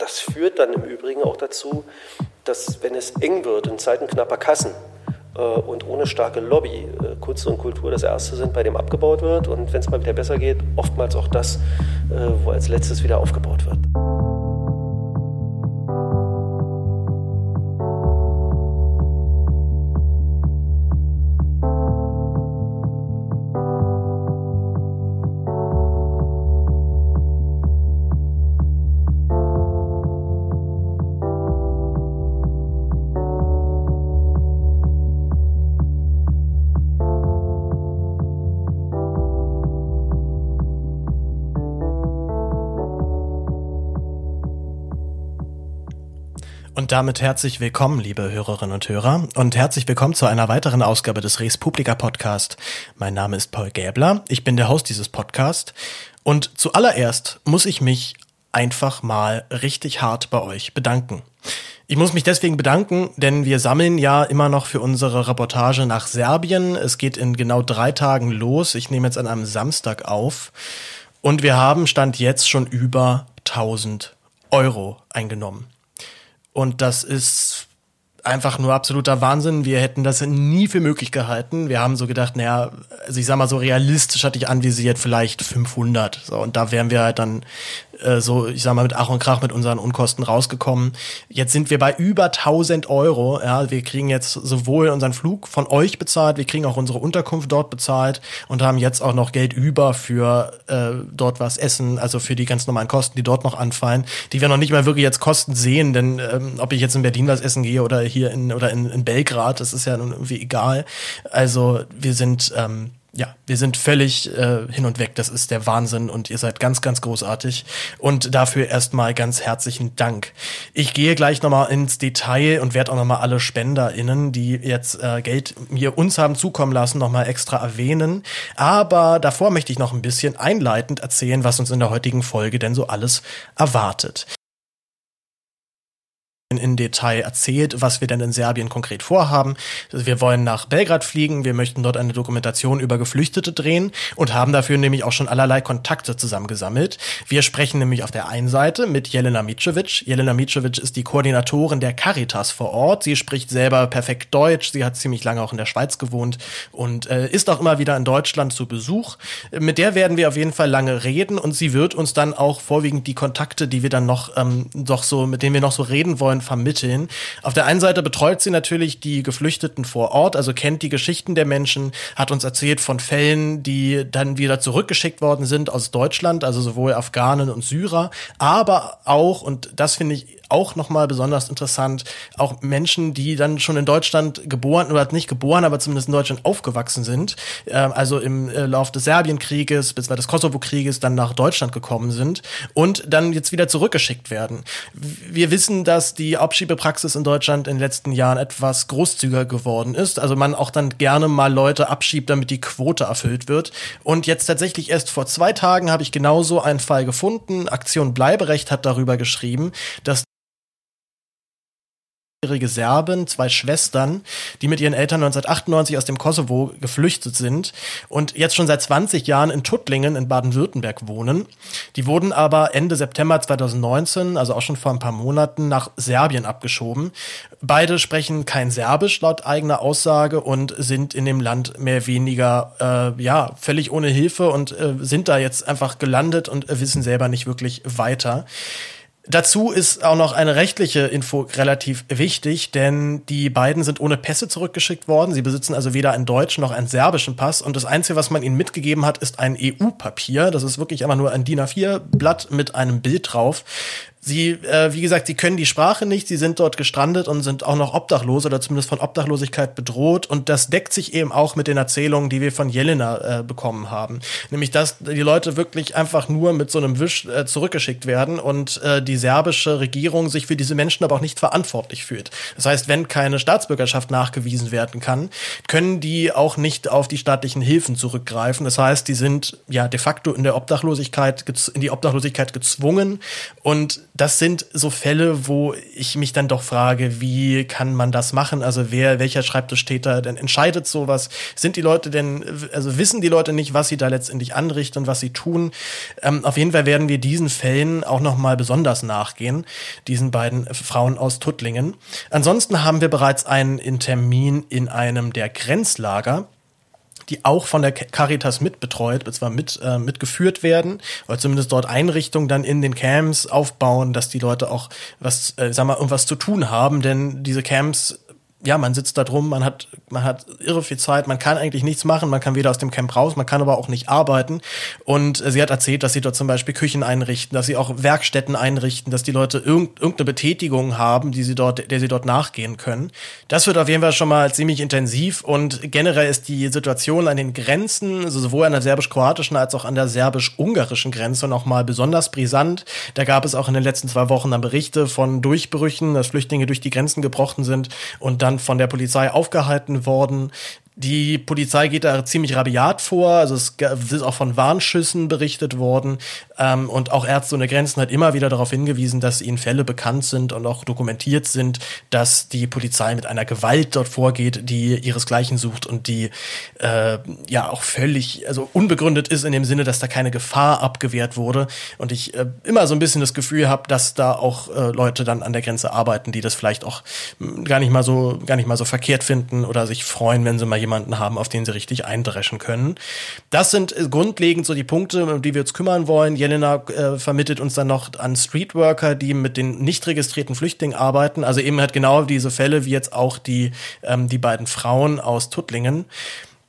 das führt dann im Übrigen auch dazu, dass wenn es eng wird in Zeiten knapper Kassen äh, und ohne starke Lobby, äh, Kunst und Kultur das Erste sind, bei dem abgebaut wird und wenn es mal wieder besser geht, oftmals auch das, äh, wo als letztes wieder aufgebaut wird. Und damit herzlich willkommen, liebe Hörerinnen und Hörer, und herzlich willkommen zu einer weiteren Ausgabe des Res Publica Podcast. Mein Name ist Paul Gäbler, ich bin der Host dieses Podcasts und zuallererst muss ich mich einfach mal richtig hart bei euch bedanken. Ich muss mich deswegen bedanken, denn wir sammeln ja immer noch für unsere Reportage nach Serbien. Es geht in genau drei Tagen los. Ich nehme jetzt an einem Samstag auf. Und wir haben Stand jetzt schon über 1000 Euro eingenommen. Und das ist einfach nur absoluter Wahnsinn. Wir hätten das nie für möglich gehalten. Wir haben so gedacht, naja, also ich sag mal so realistisch hatte ich anvisiert vielleicht 500. So, und da wären wir halt dann äh, so, ich sag mal, mit Ach und Krach mit unseren Unkosten rausgekommen. Jetzt sind wir bei über 1000 Euro. Ja, wir kriegen jetzt sowohl unseren Flug von euch bezahlt, wir kriegen auch unsere Unterkunft dort bezahlt und haben jetzt auch noch Geld über für äh, dort was essen, also für die ganz normalen Kosten, die dort noch anfallen, die wir noch nicht mal wirklich jetzt Kosten sehen, denn ähm, ob ich jetzt in Berlin was essen gehe oder hier in oder in, in Belgrad, das ist ja nun irgendwie egal. Also wir sind ähm, ja, wir sind völlig äh, hin und weg. Das ist der Wahnsinn und ihr seid ganz, ganz großartig. Und dafür erstmal ganz herzlichen Dank. Ich gehe gleich nochmal ins Detail und werde auch nochmal alle SpenderInnen, die jetzt äh, Geld mir uns haben zukommen lassen, nochmal extra erwähnen. Aber davor möchte ich noch ein bisschen einleitend erzählen, was uns in der heutigen Folge denn so alles erwartet in Detail erzählt, was wir denn in Serbien konkret vorhaben. Wir wollen nach Belgrad fliegen, wir möchten dort eine Dokumentation über Geflüchtete drehen und haben dafür nämlich auch schon allerlei Kontakte zusammengesammelt. Wir sprechen nämlich auf der einen Seite mit Jelena Micevic. Jelena Micevic ist die Koordinatorin der Caritas vor Ort. Sie spricht selber perfekt Deutsch, sie hat ziemlich lange auch in der Schweiz gewohnt und äh, ist auch immer wieder in Deutschland zu Besuch. Mit der werden wir auf jeden Fall lange reden und sie wird uns dann auch vorwiegend die Kontakte, die wir dann noch ähm, doch so, mit denen wir noch so reden wollen, vermitteln. Auf der einen Seite betreut sie natürlich die Geflüchteten vor Ort, also kennt die Geschichten der Menschen, hat uns erzählt von Fällen, die dann wieder zurückgeschickt worden sind aus Deutschland, also sowohl Afghanen und Syrer, aber auch, und das finde ich auch nochmal besonders interessant, auch Menschen, die dann schon in Deutschland geboren oder nicht geboren, aber zumindest in Deutschland aufgewachsen sind, äh, also im äh, Lauf des Serbienkrieges bzw. des Kosovo-Krieges dann nach Deutschland gekommen sind und dann jetzt wieder zurückgeschickt werden. Wir wissen, dass die Abschiebepraxis in Deutschland in den letzten Jahren etwas großzügiger geworden ist, also man auch dann gerne mal Leute abschiebt, damit die Quote erfüllt wird. Und jetzt tatsächlich erst vor zwei Tagen habe ich genauso einen Fall gefunden. Aktion Bleiberecht hat darüber geschrieben, dass jährige Serben, zwei Schwestern, die mit ihren Eltern 1998 aus dem Kosovo geflüchtet sind und jetzt schon seit 20 Jahren in Tuttlingen in Baden-Württemberg wohnen. Die wurden aber Ende September 2019, also auch schon vor ein paar Monaten, nach Serbien abgeschoben. Beide sprechen kein Serbisch laut eigener Aussage und sind in dem Land mehr weniger, äh, ja, völlig ohne Hilfe und äh, sind da jetzt einfach gelandet und äh, wissen selber nicht wirklich weiter. Dazu ist auch noch eine rechtliche Info relativ wichtig, denn die beiden sind ohne Pässe zurückgeschickt worden. Sie besitzen also weder einen deutschen noch einen serbischen Pass. Und das Einzige, was man ihnen mitgegeben hat, ist ein EU-Papier. Das ist wirklich einfach nur ein DIN A4-Blatt mit einem Bild drauf. Sie, äh, wie gesagt, sie können die Sprache nicht, sie sind dort gestrandet und sind auch noch obdachlos oder zumindest von Obdachlosigkeit bedroht. Und das deckt sich eben auch mit den Erzählungen, die wir von Jelena äh, bekommen haben. Nämlich, dass die Leute wirklich einfach nur mit so einem Wisch äh, zurückgeschickt werden und äh, die serbische Regierung sich für diese Menschen aber auch nicht verantwortlich fühlt. Das heißt, wenn keine Staatsbürgerschaft nachgewiesen werden kann, können die auch nicht auf die staatlichen Hilfen zurückgreifen. Das heißt, die sind ja de facto in der Obdachlosigkeit, in die Obdachlosigkeit gezwungen und das sind so Fälle, wo ich mich dann doch frage, wie kann man das machen? Also wer, welcher Schreibtisch steht da denn entscheidet sowas? Sind die Leute denn, also wissen die Leute nicht, was sie da letztendlich anrichten, was sie tun? Ähm, auf jeden Fall werden wir diesen Fällen auch noch mal besonders nachgehen, diesen beiden Frauen aus Tuttlingen. Ansonsten haben wir bereits einen Termin in einem der Grenzlager die auch von der Caritas mitbetreut, zwar mit, äh, mitgeführt werden, oder zumindest dort Einrichtungen dann in den Camps aufbauen, dass die Leute auch was, äh, sag mal, irgendwas zu tun haben, denn diese Camps ja, man sitzt da drum, man hat, man hat irre viel Zeit, man kann eigentlich nichts machen, man kann weder aus dem Camp raus, man kann aber auch nicht arbeiten. Und sie hat erzählt, dass sie dort zum Beispiel Küchen einrichten, dass sie auch Werkstätten einrichten, dass die Leute irgendeine Betätigung haben, die sie dort, der sie dort nachgehen können. Das wird auf jeden Fall schon mal ziemlich intensiv und generell ist die Situation an den Grenzen, also sowohl an der serbisch-kroatischen als auch an der serbisch-ungarischen Grenze noch mal besonders brisant. Da gab es auch in den letzten zwei Wochen dann Berichte von Durchbrüchen, dass Flüchtlinge durch die Grenzen gebrochen sind und dann dann von der Polizei aufgehalten worden. Die Polizei geht da ziemlich rabiat vor, also es ist auch von Warnschüssen berichtet worden. Ähm, und auch Ärzte ohne Grenzen hat immer wieder darauf hingewiesen, dass ihnen Fälle bekannt sind und auch dokumentiert sind, dass die Polizei mit einer Gewalt dort vorgeht, die ihresgleichen sucht und die äh, ja auch völlig, also unbegründet ist in dem Sinne, dass da keine Gefahr abgewehrt wurde. Und ich äh, immer so ein bisschen das Gefühl habe, dass da auch äh, Leute dann an der Grenze arbeiten, die das vielleicht auch hm, gar nicht mal so gar nicht mal so verkehrt finden oder sich freuen, wenn sie mal jemanden jemanden haben, auf den sie richtig eindreschen können. Das sind äh, grundlegend so die Punkte, um die wir uns kümmern wollen. Jelena äh, vermittelt uns dann noch an Streetworker, die mit den nicht registrierten Flüchtlingen arbeiten. Also eben halt genau diese Fälle wie jetzt auch die, ähm, die beiden Frauen aus Tuttlingen.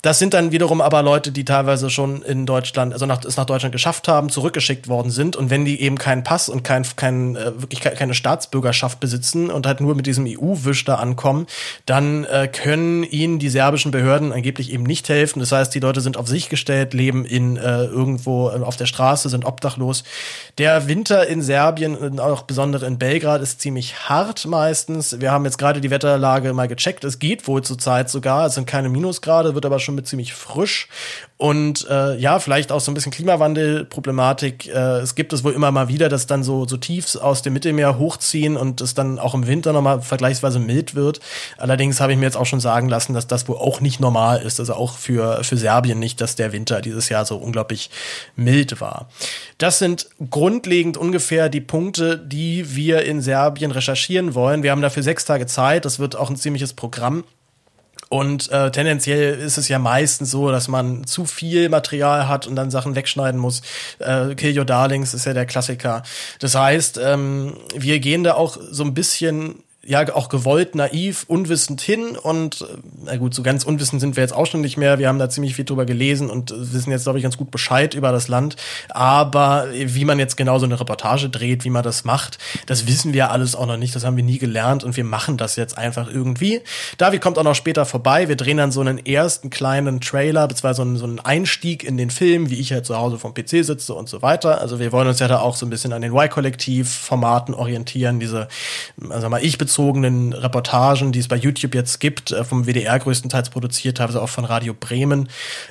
Das sind dann wiederum aber Leute, die teilweise schon in Deutschland, also nach, es nach Deutschland geschafft haben, zurückgeschickt worden sind. Und wenn die eben keinen Pass und kein, kein, äh, wirklich keine Staatsbürgerschaft besitzen und halt nur mit diesem EU-Wisch da ankommen, dann äh, können ihnen die serbischen Behörden angeblich eben nicht helfen. Das heißt, die Leute sind auf sich gestellt, leben in äh, irgendwo äh, auf der Straße, sind obdachlos. Der Winter in Serbien und auch besonders in Belgrad ist ziemlich hart meistens. Wir haben jetzt gerade die Wetterlage mal gecheckt. Es geht wohl zurzeit sogar. Es sind keine Minusgrade, wird aber schon mit ziemlich frisch und äh, ja, vielleicht auch so ein bisschen Klimawandelproblematik. Äh, es gibt es wohl immer mal wieder, dass dann so, so Tiefs aus dem Mittelmeer hochziehen und es dann auch im Winter nochmal vergleichsweise mild wird. Allerdings habe ich mir jetzt auch schon sagen lassen, dass das wohl auch nicht normal ist. Also auch für, für Serbien nicht, dass der Winter dieses Jahr so unglaublich mild war. Das sind grundlegend ungefähr die Punkte, die wir in Serbien recherchieren wollen. Wir haben dafür sechs Tage Zeit. Das wird auch ein ziemliches Programm. Und äh, tendenziell ist es ja meistens so, dass man zu viel Material hat und dann Sachen wegschneiden muss. Äh, Kill Your Darlings ist ja der Klassiker. Das heißt, ähm, wir gehen da auch so ein bisschen ja auch gewollt naiv, unwissend hin und na gut, so ganz unwissend sind wir jetzt auch schon nicht mehr. Wir haben da ziemlich viel drüber gelesen und wissen jetzt, glaube ich, ganz gut Bescheid über das Land. Aber wie man jetzt genau so eine Reportage dreht, wie man das macht, das wissen wir alles auch noch nicht. Das haben wir nie gelernt und wir machen das jetzt einfach irgendwie. David kommt auch noch später vorbei. Wir drehen dann so einen ersten kleinen Trailer, beziehungsweise so einen, Einstieg in den Film, wie ich halt zu Hause vom PC sitze und so weiter. Also wir wollen uns ja da auch so ein bisschen an den Y-Kollektiv-Formaten orientieren, diese, also mal ich bezogenen Reportagen, die es bei YouTube jetzt gibt, äh, vom WDR größtenteils produziert, teilweise auch von Radio Bremen.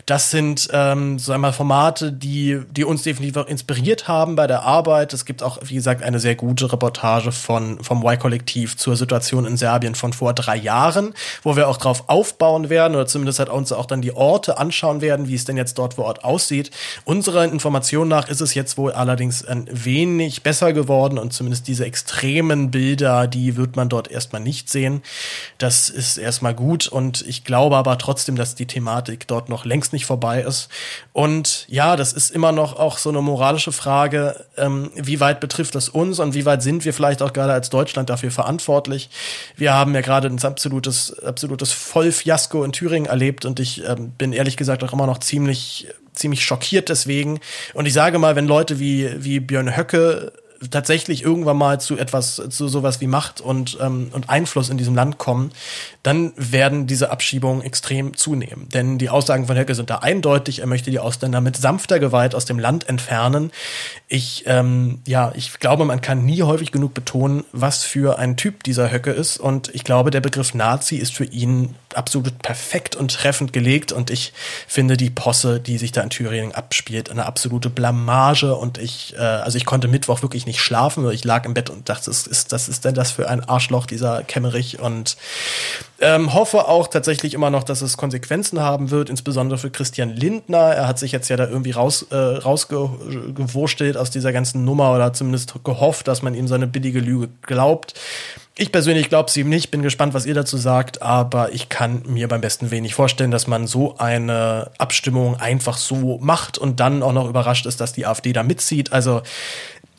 Das sind, ähm, so einmal Formate, die, die uns definitiv auch inspiriert haben bei der Arbeit. Es gibt auch, wie gesagt, eine sehr gute Reportage von, vom Y-Kollektiv zur Situation in Serbien von vor drei Jahren, wo wir auch drauf aufbauen werden oder zumindest halt uns auch dann die Orte anschauen werden, wie es denn jetzt dort vor Ort aussieht. Unserer Information nach ist es jetzt wohl allerdings ein wenig besser geworden und zumindest diese extremen Bilder, die wird man dort erstmal nicht sehen. Das ist erstmal gut und ich glaube aber trotzdem, dass die Thematik dort noch längst nicht vorbei ist. Und ja, das ist immer noch auch so eine moralische Frage, ähm, wie weit betrifft das uns und wie weit sind wir vielleicht auch gerade als Deutschland dafür verantwortlich. Wir haben ja gerade ein absolutes, absolutes Vollfiasko in Thüringen erlebt und ich ähm, bin ehrlich gesagt auch immer noch ziemlich ziemlich schockiert deswegen. Und ich sage mal, wenn Leute wie, wie Björn Höcke tatsächlich irgendwann mal zu etwas, zu sowas wie Macht und, ähm, und Einfluss in diesem Land kommen, dann werden diese Abschiebungen extrem zunehmen. Denn die Aussagen von Höcke sind da eindeutig. Er möchte die Ausländer mit sanfter Gewalt aus dem Land entfernen. Ich, ähm, ja, ich glaube, man kann nie häufig genug betonen, was für ein Typ dieser Höcke ist. Und ich glaube, der Begriff Nazi ist für ihn absolut perfekt und treffend gelegt. Und ich finde die Posse, die sich da in Thüringen abspielt, eine absolute Blamage. Und ich, äh, also ich konnte Mittwoch wirklich nicht nicht schlafen. Ich lag im Bett und dachte, das ist, das ist denn das für ein Arschloch, dieser Kemmerich. Und ähm, hoffe auch tatsächlich immer noch, dass es Konsequenzen haben wird, insbesondere für Christian Lindner. Er hat sich jetzt ja da irgendwie raus, äh, rausgewurstelt aus dieser ganzen Nummer oder zumindest gehofft, dass man ihm seine billige Lüge glaubt. Ich persönlich glaube es ihm nicht, bin gespannt, was ihr dazu sagt, aber ich kann mir beim besten wenig vorstellen, dass man so eine Abstimmung einfach so macht und dann auch noch überrascht ist, dass die AfD da mitzieht. Also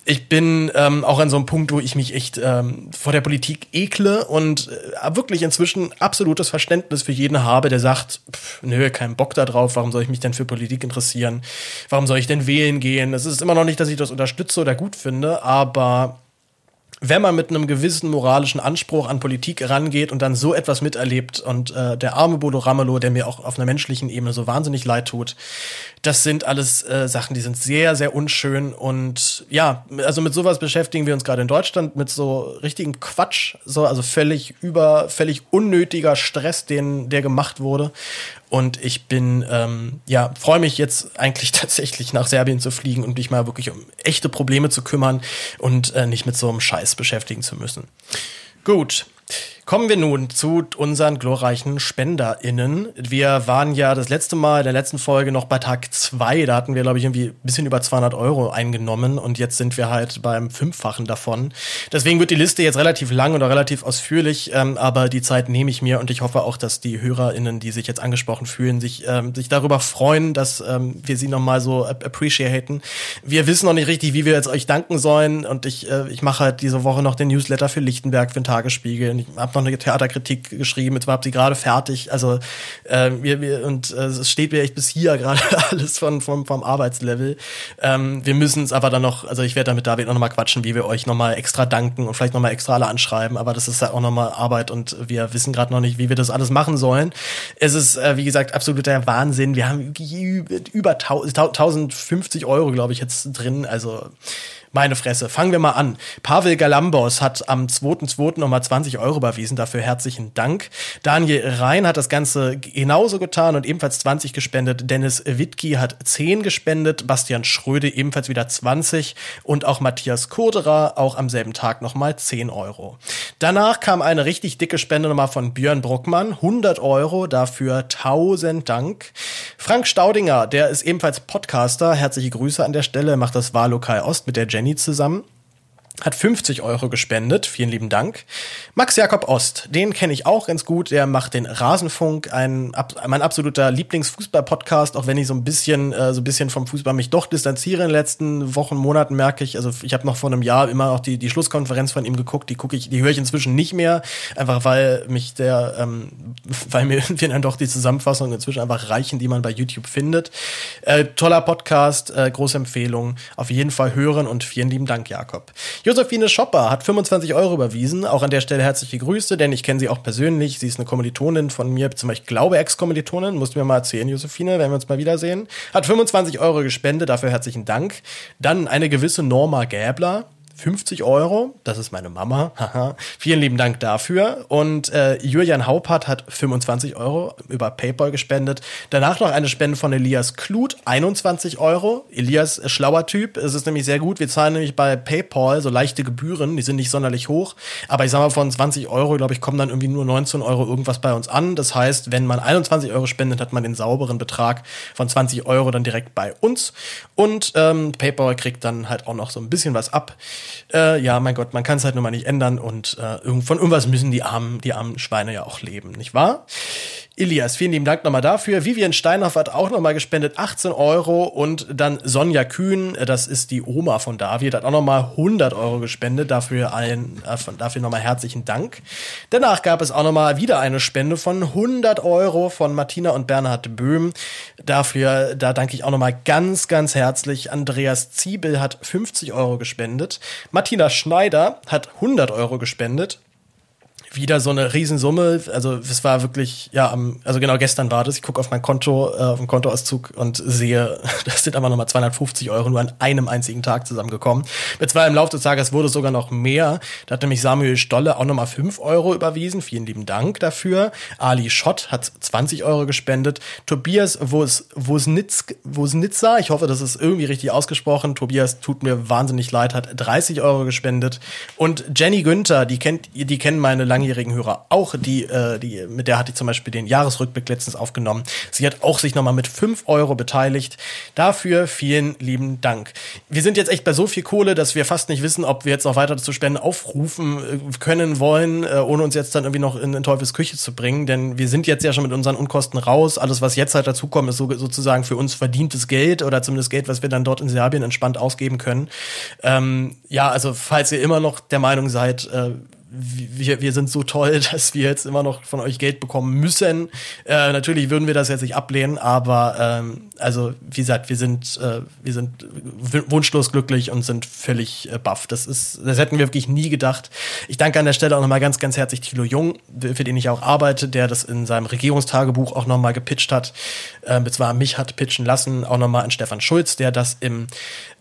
ich bin ähm, auch an so einem Punkt, wo ich mich echt ähm, vor der Politik ekle und äh, wirklich inzwischen absolutes Verständnis für jeden habe, der sagt, pff, nö, kein Bock da drauf, warum soll ich mich denn für Politik interessieren? Warum soll ich denn wählen gehen? Es ist immer noch nicht, dass ich das unterstütze oder gut finde, aber wenn man mit einem gewissen moralischen Anspruch an Politik rangeht und dann so etwas miterlebt und äh, der arme Bodo Ramelow, der mir auch auf einer menschlichen Ebene so wahnsinnig leid tut, das sind alles äh, Sachen, die sind sehr, sehr unschön und ja, also mit sowas beschäftigen wir uns gerade in Deutschland mit so richtigen Quatsch, so also völlig über, völlig unnötiger Stress, den der gemacht wurde und ich bin, ähm, ja, freue mich jetzt eigentlich tatsächlich nach Serbien zu fliegen und mich mal wirklich um echte Probleme zu kümmern und äh, nicht mit so einem Scheiß beschäftigen zu müssen. Gut, Kommen wir nun zu unseren glorreichen SpenderInnen. Wir waren ja das letzte Mal in der letzten Folge noch bei Tag zwei. Da hatten wir, glaube ich, irgendwie ein bisschen über 200 Euro eingenommen und jetzt sind wir halt beim Fünffachen davon. Deswegen wird die Liste jetzt relativ lang oder relativ ausführlich, ähm, aber die Zeit nehme ich mir und ich hoffe auch, dass die HörerInnen, die sich jetzt angesprochen fühlen, sich, ähm, sich darüber freuen, dass ähm, wir sie nochmal so appreciaten. Wir wissen noch nicht richtig, wie wir jetzt euch danken sollen und ich, äh, ich mache halt diese Woche noch den Newsletter für Lichtenberg, für den Tagesspiegel und ich habe noch eine Theaterkritik geschrieben, jetzt war sie gerade fertig. Also äh, wir, wir, und äh, es steht mir echt bis hier gerade alles von, vom, vom Arbeitslevel. Ähm, wir müssen es aber dann noch, also ich werde da mit David noch mal quatschen, wie wir euch noch mal extra danken und vielleicht noch mal extra alle anschreiben, aber das ist ja auch noch mal Arbeit und wir wissen gerade noch nicht, wie wir das alles machen sollen. Es ist, äh, wie gesagt, absoluter Wahnsinn. Wir haben über 1050 Euro, glaube ich, jetzt drin. Also meine Fresse. Fangen wir mal an. Pavel Galambos hat am 2.2. nochmal 20 Euro überwiesen. Dafür herzlichen Dank. Daniel Rhein hat das Ganze genauso getan und ebenfalls 20 gespendet. Dennis Wittke hat 10 gespendet. Bastian Schröde ebenfalls wieder 20. Und auch Matthias Kurderer auch am selben Tag nochmal 10 Euro. Danach kam eine richtig dicke Spende nochmal von Björn Bruckmann. 100 Euro. Dafür 1000 Dank. Frank Staudinger, der ist ebenfalls Podcaster. Herzliche Grüße an der Stelle. Macht das Wahllokal Ost mit der Jenny Jenny zusammen hat 50 Euro gespendet. Vielen lieben Dank. Max Jakob Ost, den kenne ich auch ganz gut. Der macht den Rasenfunk, ein, mein absoluter Lieblingsfußball-Podcast, auch wenn ich so ein bisschen, äh, so ein bisschen vom Fußball mich doch distanziere in den letzten Wochen, Monaten, merke ich. Also ich habe noch vor einem Jahr immer auch die, die Schlusskonferenz von ihm geguckt. Die gucke ich, die höre ich inzwischen nicht mehr, einfach weil mich der, ähm, weil mir irgendwie dann doch die Zusammenfassungen inzwischen einfach reichen, die man bei YouTube findet. Äh, toller Podcast, äh, große Empfehlung. Auf jeden Fall hören und vielen lieben Dank, Jakob. Josephine Schopper hat 25 Euro überwiesen. Auch an der Stelle herzliche Grüße, denn ich kenne sie auch persönlich. Sie ist eine Kommilitonin von mir, zum Beispiel, glaube Ex-Kommilitonin. Musst du mir mal erzählen, Josephine, wenn wir uns mal wiedersehen. Hat 25 Euro gespendet, dafür herzlichen Dank. Dann eine gewisse Norma Gäbler 50 Euro. Das ist meine Mama. Haha. Vielen lieben Dank dafür. Und äh, Julian Haupert hat 25 Euro über PayPal gespendet. Danach noch eine Spende von Elias Kluth, 21 Euro. Elias, äh, schlauer Typ. Es ist nämlich sehr gut. Wir zahlen nämlich bei PayPal so leichte Gebühren. Die sind nicht sonderlich hoch. Aber ich sag mal, von 20 Euro, glaube ich, kommen dann irgendwie nur 19 Euro irgendwas bei uns an. Das heißt, wenn man 21 Euro spendet, hat man den sauberen Betrag von 20 Euro dann direkt bei uns. Und ähm, PayPal kriegt dann halt auch noch so ein bisschen was ab. Äh, ja, mein Gott, man kann es halt nur mal nicht ändern und äh, von irgendwas müssen die armen, die armen Schweine ja auch leben, nicht wahr? Elias, vielen lieben Dank nochmal dafür. Vivian Steinhoff hat auch nochmal gespendet, 18 Euro. Und dann Sonja Kühn, das ist die Oma von David, hat auch nochmal 100 Euro gespendet. Dafür, allen, dafür nochmal herzlichen Dank. Danach gab es auch nochmal wieder eine Spende von 100 Euro von Martina und Bernhard Böhm. Dafür, da danke ich auch nochmal ganz, ganz herzlich. Andreas Ziebel hat 50 Euro gespendet. Martina Schneider hat 100 Euro gespendet. Wieder so eine Riesensumme. Also es war wirklich, ja, also genau gestern war das. Ich gucke auf mein Konto, äh, auf den Kontoauszug und sehe, das sind aber nochmal 250 Euro nur an einem einzigen Tag zusammengekommen. Mit zwei im Laufe des Tages wurde es sogar noch mehr. Da hat nämlich Samuel Stolle auch nochmal 5 Euro überwiesen. Vielen lieben Dank dafür. Ali Schott hat 20 Euro gespendet. Tobias Wosnitza, ich hoffe, das ist irgendwie richtig ausgesprochen. Tobias tut mir wahnsinnig leid, hat 30 Euro gespendet. Und Jenny Günther, die kennt, die kennen meine langjährigen Hörer auch, die, äh, die, mit der hatte ich zum Beispiel den Jahresrückblick letztens aufgenommen. Sie hat auch sich nochmal mit 5 Euro beteiligt. Dafür vielen lieben Dank. Wir sind jetzt echt bei so viel Kohle, dass wir fast nicht wissen, ob wir jetzt noch weiter zu Spenden aufrufen äh, können wollen, äh, ohne uns jetzt dann irgendwie noch in, in Teufels Küche zu bringen. Denn wir sind jetzt ja schon mit unseren Unkosten raus. Alles, was jetzt halt dazukommt, ist so, sozusagen für uns verdientes Geld oder zumindest Geld, was wir dann dort in Serbien entspannt ausgeben können. Ähm, ja, also falls ihr immer noch der Meinung seid, äh, wir, wir sind so toll, dass wir jetzt immer noch von euch Geld bekommen müssen. Äh, natürlich würden wir das jetzt nicht ablehnen, aber ähm, also wie gesagt, wir sind äh, wir sind wunschlos glücklich und sind völlig äh, baff. Das ist, das hätten wir wirklich nie gedacht. Ich danke an der Stelle auch nochmal ganz, ganz herzlich Thilo Jung, für den ich auch arbeite, der das in seinem Regierungstagebuch auch nochmal gepitcht hat, äh, zwar mich hat pitchen lassen, auch nochmal an Stefan Schulz, der das im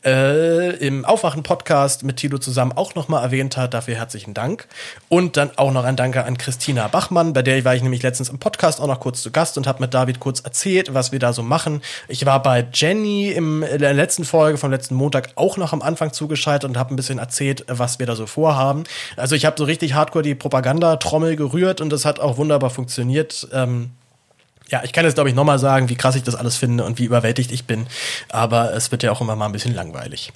äh, im Aufwachen-Podcast mit Tilo zusammen auch nochmal erwähnt hat. Dafür herzlichen Dank. Und dann auch noch ein Danke an Christina Bachmann, bei der war ich nämlich letztens im Podcast auch noch kurz zu Gast und habe mit David kurz erzählt, was wir da so machen. Ich war bei Jenny in der letzten Folge vom letzten Montag auch noch am Anfang zugeschaltet und habe ein bisschen erzählt, was wir da so vorhaben. Also ich habe so richtig hardcore die Propaganda-Trommel gerührt und das hat auch wunderbar funktioniert. Ähm, ja, ich kann jetzt, glaube ich, nochmal sagen, wie krass ich das alles finde und wie überwältigt ich bin. Aber es wird ja auch immer mal ein bisschen langweilig.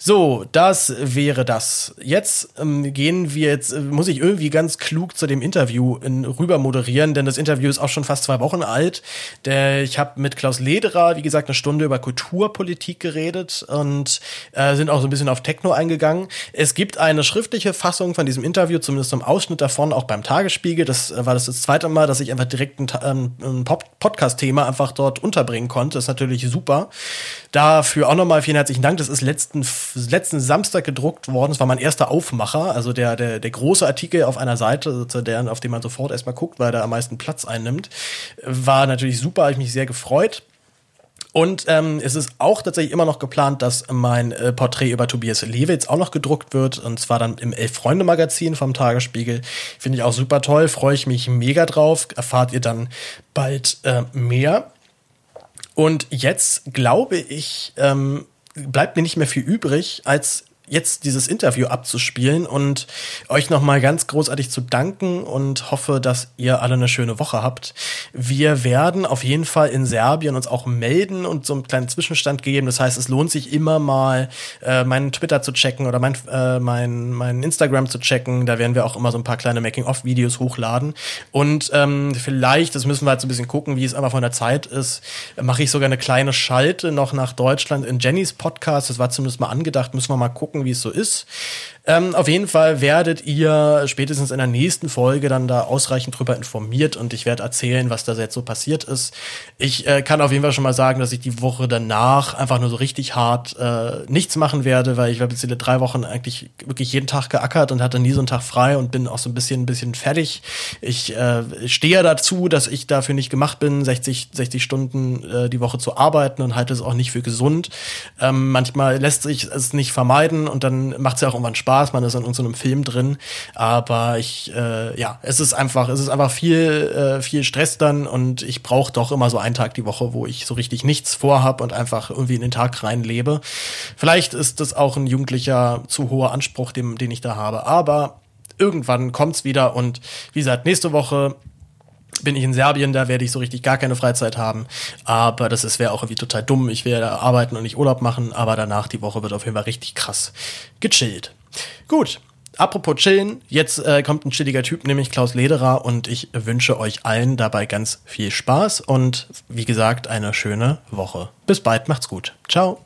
So, das wäre das. Jetzt ähm, gehen wir jetzt, äh, muss ich irgendwie ganz klug zu dem Interview in, rüber moderieren, denn das Interview ist auch schon fast zwei Wochen alt. Der, ich habe mit Klaus Lederer, wie gesagt, eine Stunde über Kulturpolitik geredet und äh, sind auch so ein bisschen auf Techno eingegangen. Es gibt eine schriftliche Fassung von diesem Interview, zumindest zum Ausschnitt davon, auch beim Tagesspiegel. Das äh, war das, das zweite Mal, dass ich einfach direkt ein, ähm, ein Podcast-Thema einfach dort unterbringen konnte. Das ist natürlich super. Dafür auch nochmal vielen herzlichen Dank. Das ist letzten letzten Samstag gedruckt worden. Das war mein erster Aufmacher, also der, der, der große Artikel auf einer Seite, der, auf dem man sofort erstmal guckt, weil der am meisten Platz einnimmt. War natürlich super, habe ich mich sehr gefreut. Und ähm, es ist auch tatsächlich immer noch geplant, dass mein äh, Porträt über Tobias Lewitz auch noch gedruckt wird. Und zwar dann im Elf-Freunde-Magazin vom Tagesspiegel. Finde ich auch super toll, freue ich mich mega drauf. Erfahrt ihr dann bald äh, mehr. Und jetzt glaube ich, ähm, bleibt mir nicht mehr viel übrig, als jetzt dieses Interview abzuspielen und euch nochmal ganz großartig zu danken und hoffe, dass ihr alle eine schöne Woche habt. Wir werden auf jeden Fall in Serbien uns auch melden und so einen kleinen Zwischenstand geben. Das heißt, es lohnt sich immer mal, äh, meinen Twitter zu checken oder mein, äh, mein, mein Instagram zu checken. Da werden wir auch immer so ein paar kleine Making-of-Videos hochladen. Und ähm, vielleicht, das müssen wir so ein bisschen gucken, wie es einfach von der Zeit ist, mache ich sogar eine kleine Schalte noch nach Deutschland in Jennys Podcast. Das war zumindest mal angedacht, müssen wir mal gucken, wie es so ist. Ähm, auf jeden Fall werdet ihr spätestens in der nächsten Folge dann da ausreichend drüber informiert und ich werde erzählen, was da jetzt so passiert ist. Ich äh, kann auf jeden Fall schon mal sagen, dass ich die Woche danach einfach nur so richtig hart äh, nichts machen werde, weil ich habe jetzt die drei Wochen eigentlich wirklich jeden Tag geackert und hatte nie so einen Tag frei und bin auch so ein bisschen ein bisschen fertig. Ich äh, stehe dazu, dass ich dafür nicht gemacht bin, 60, 60 Stunden äh, die Woche zu arbeiten und halte es auch nicht für gesund. Ähm, manchmal lässt sich es nicht vermeiden und dann macht es ja auch irgendwann Spaß Spaß, man ist in irgendeinem Film drin. Aber ich, äh, ja, es ist einfach, es ist einfach viel, äh, viel Stress dann und ich brauche doch immer so einen Tag die Woche, wo ich so richtig nichts vorhab und einfach irgendwie in den Tag reinlebe. Vielleicht ist das auch ein jugendlicher zu hoher Anspruch, den, den ich da habe. Aber irgendwann kommt's wieder und wie gesagt, nächste Woche bin ich in Serbien, da werde ich so richtig gar keine Freizeit haben. Aber das wäre auch irgendwie total dumm. Ich werde arbeiten und nicht Urlaub machen, aber danach die Woche wird auf jeden Fall richtig krass gechillt. Gut. Apropos chillen, jetzt äh, kommt ein chilliger Typ, nämlich Klaus Lederer und ich wünsche euch allen dabei ganz viel Spaß und wie gesagt eine schöne Woche. Bis bald, macht's gut. Ciao.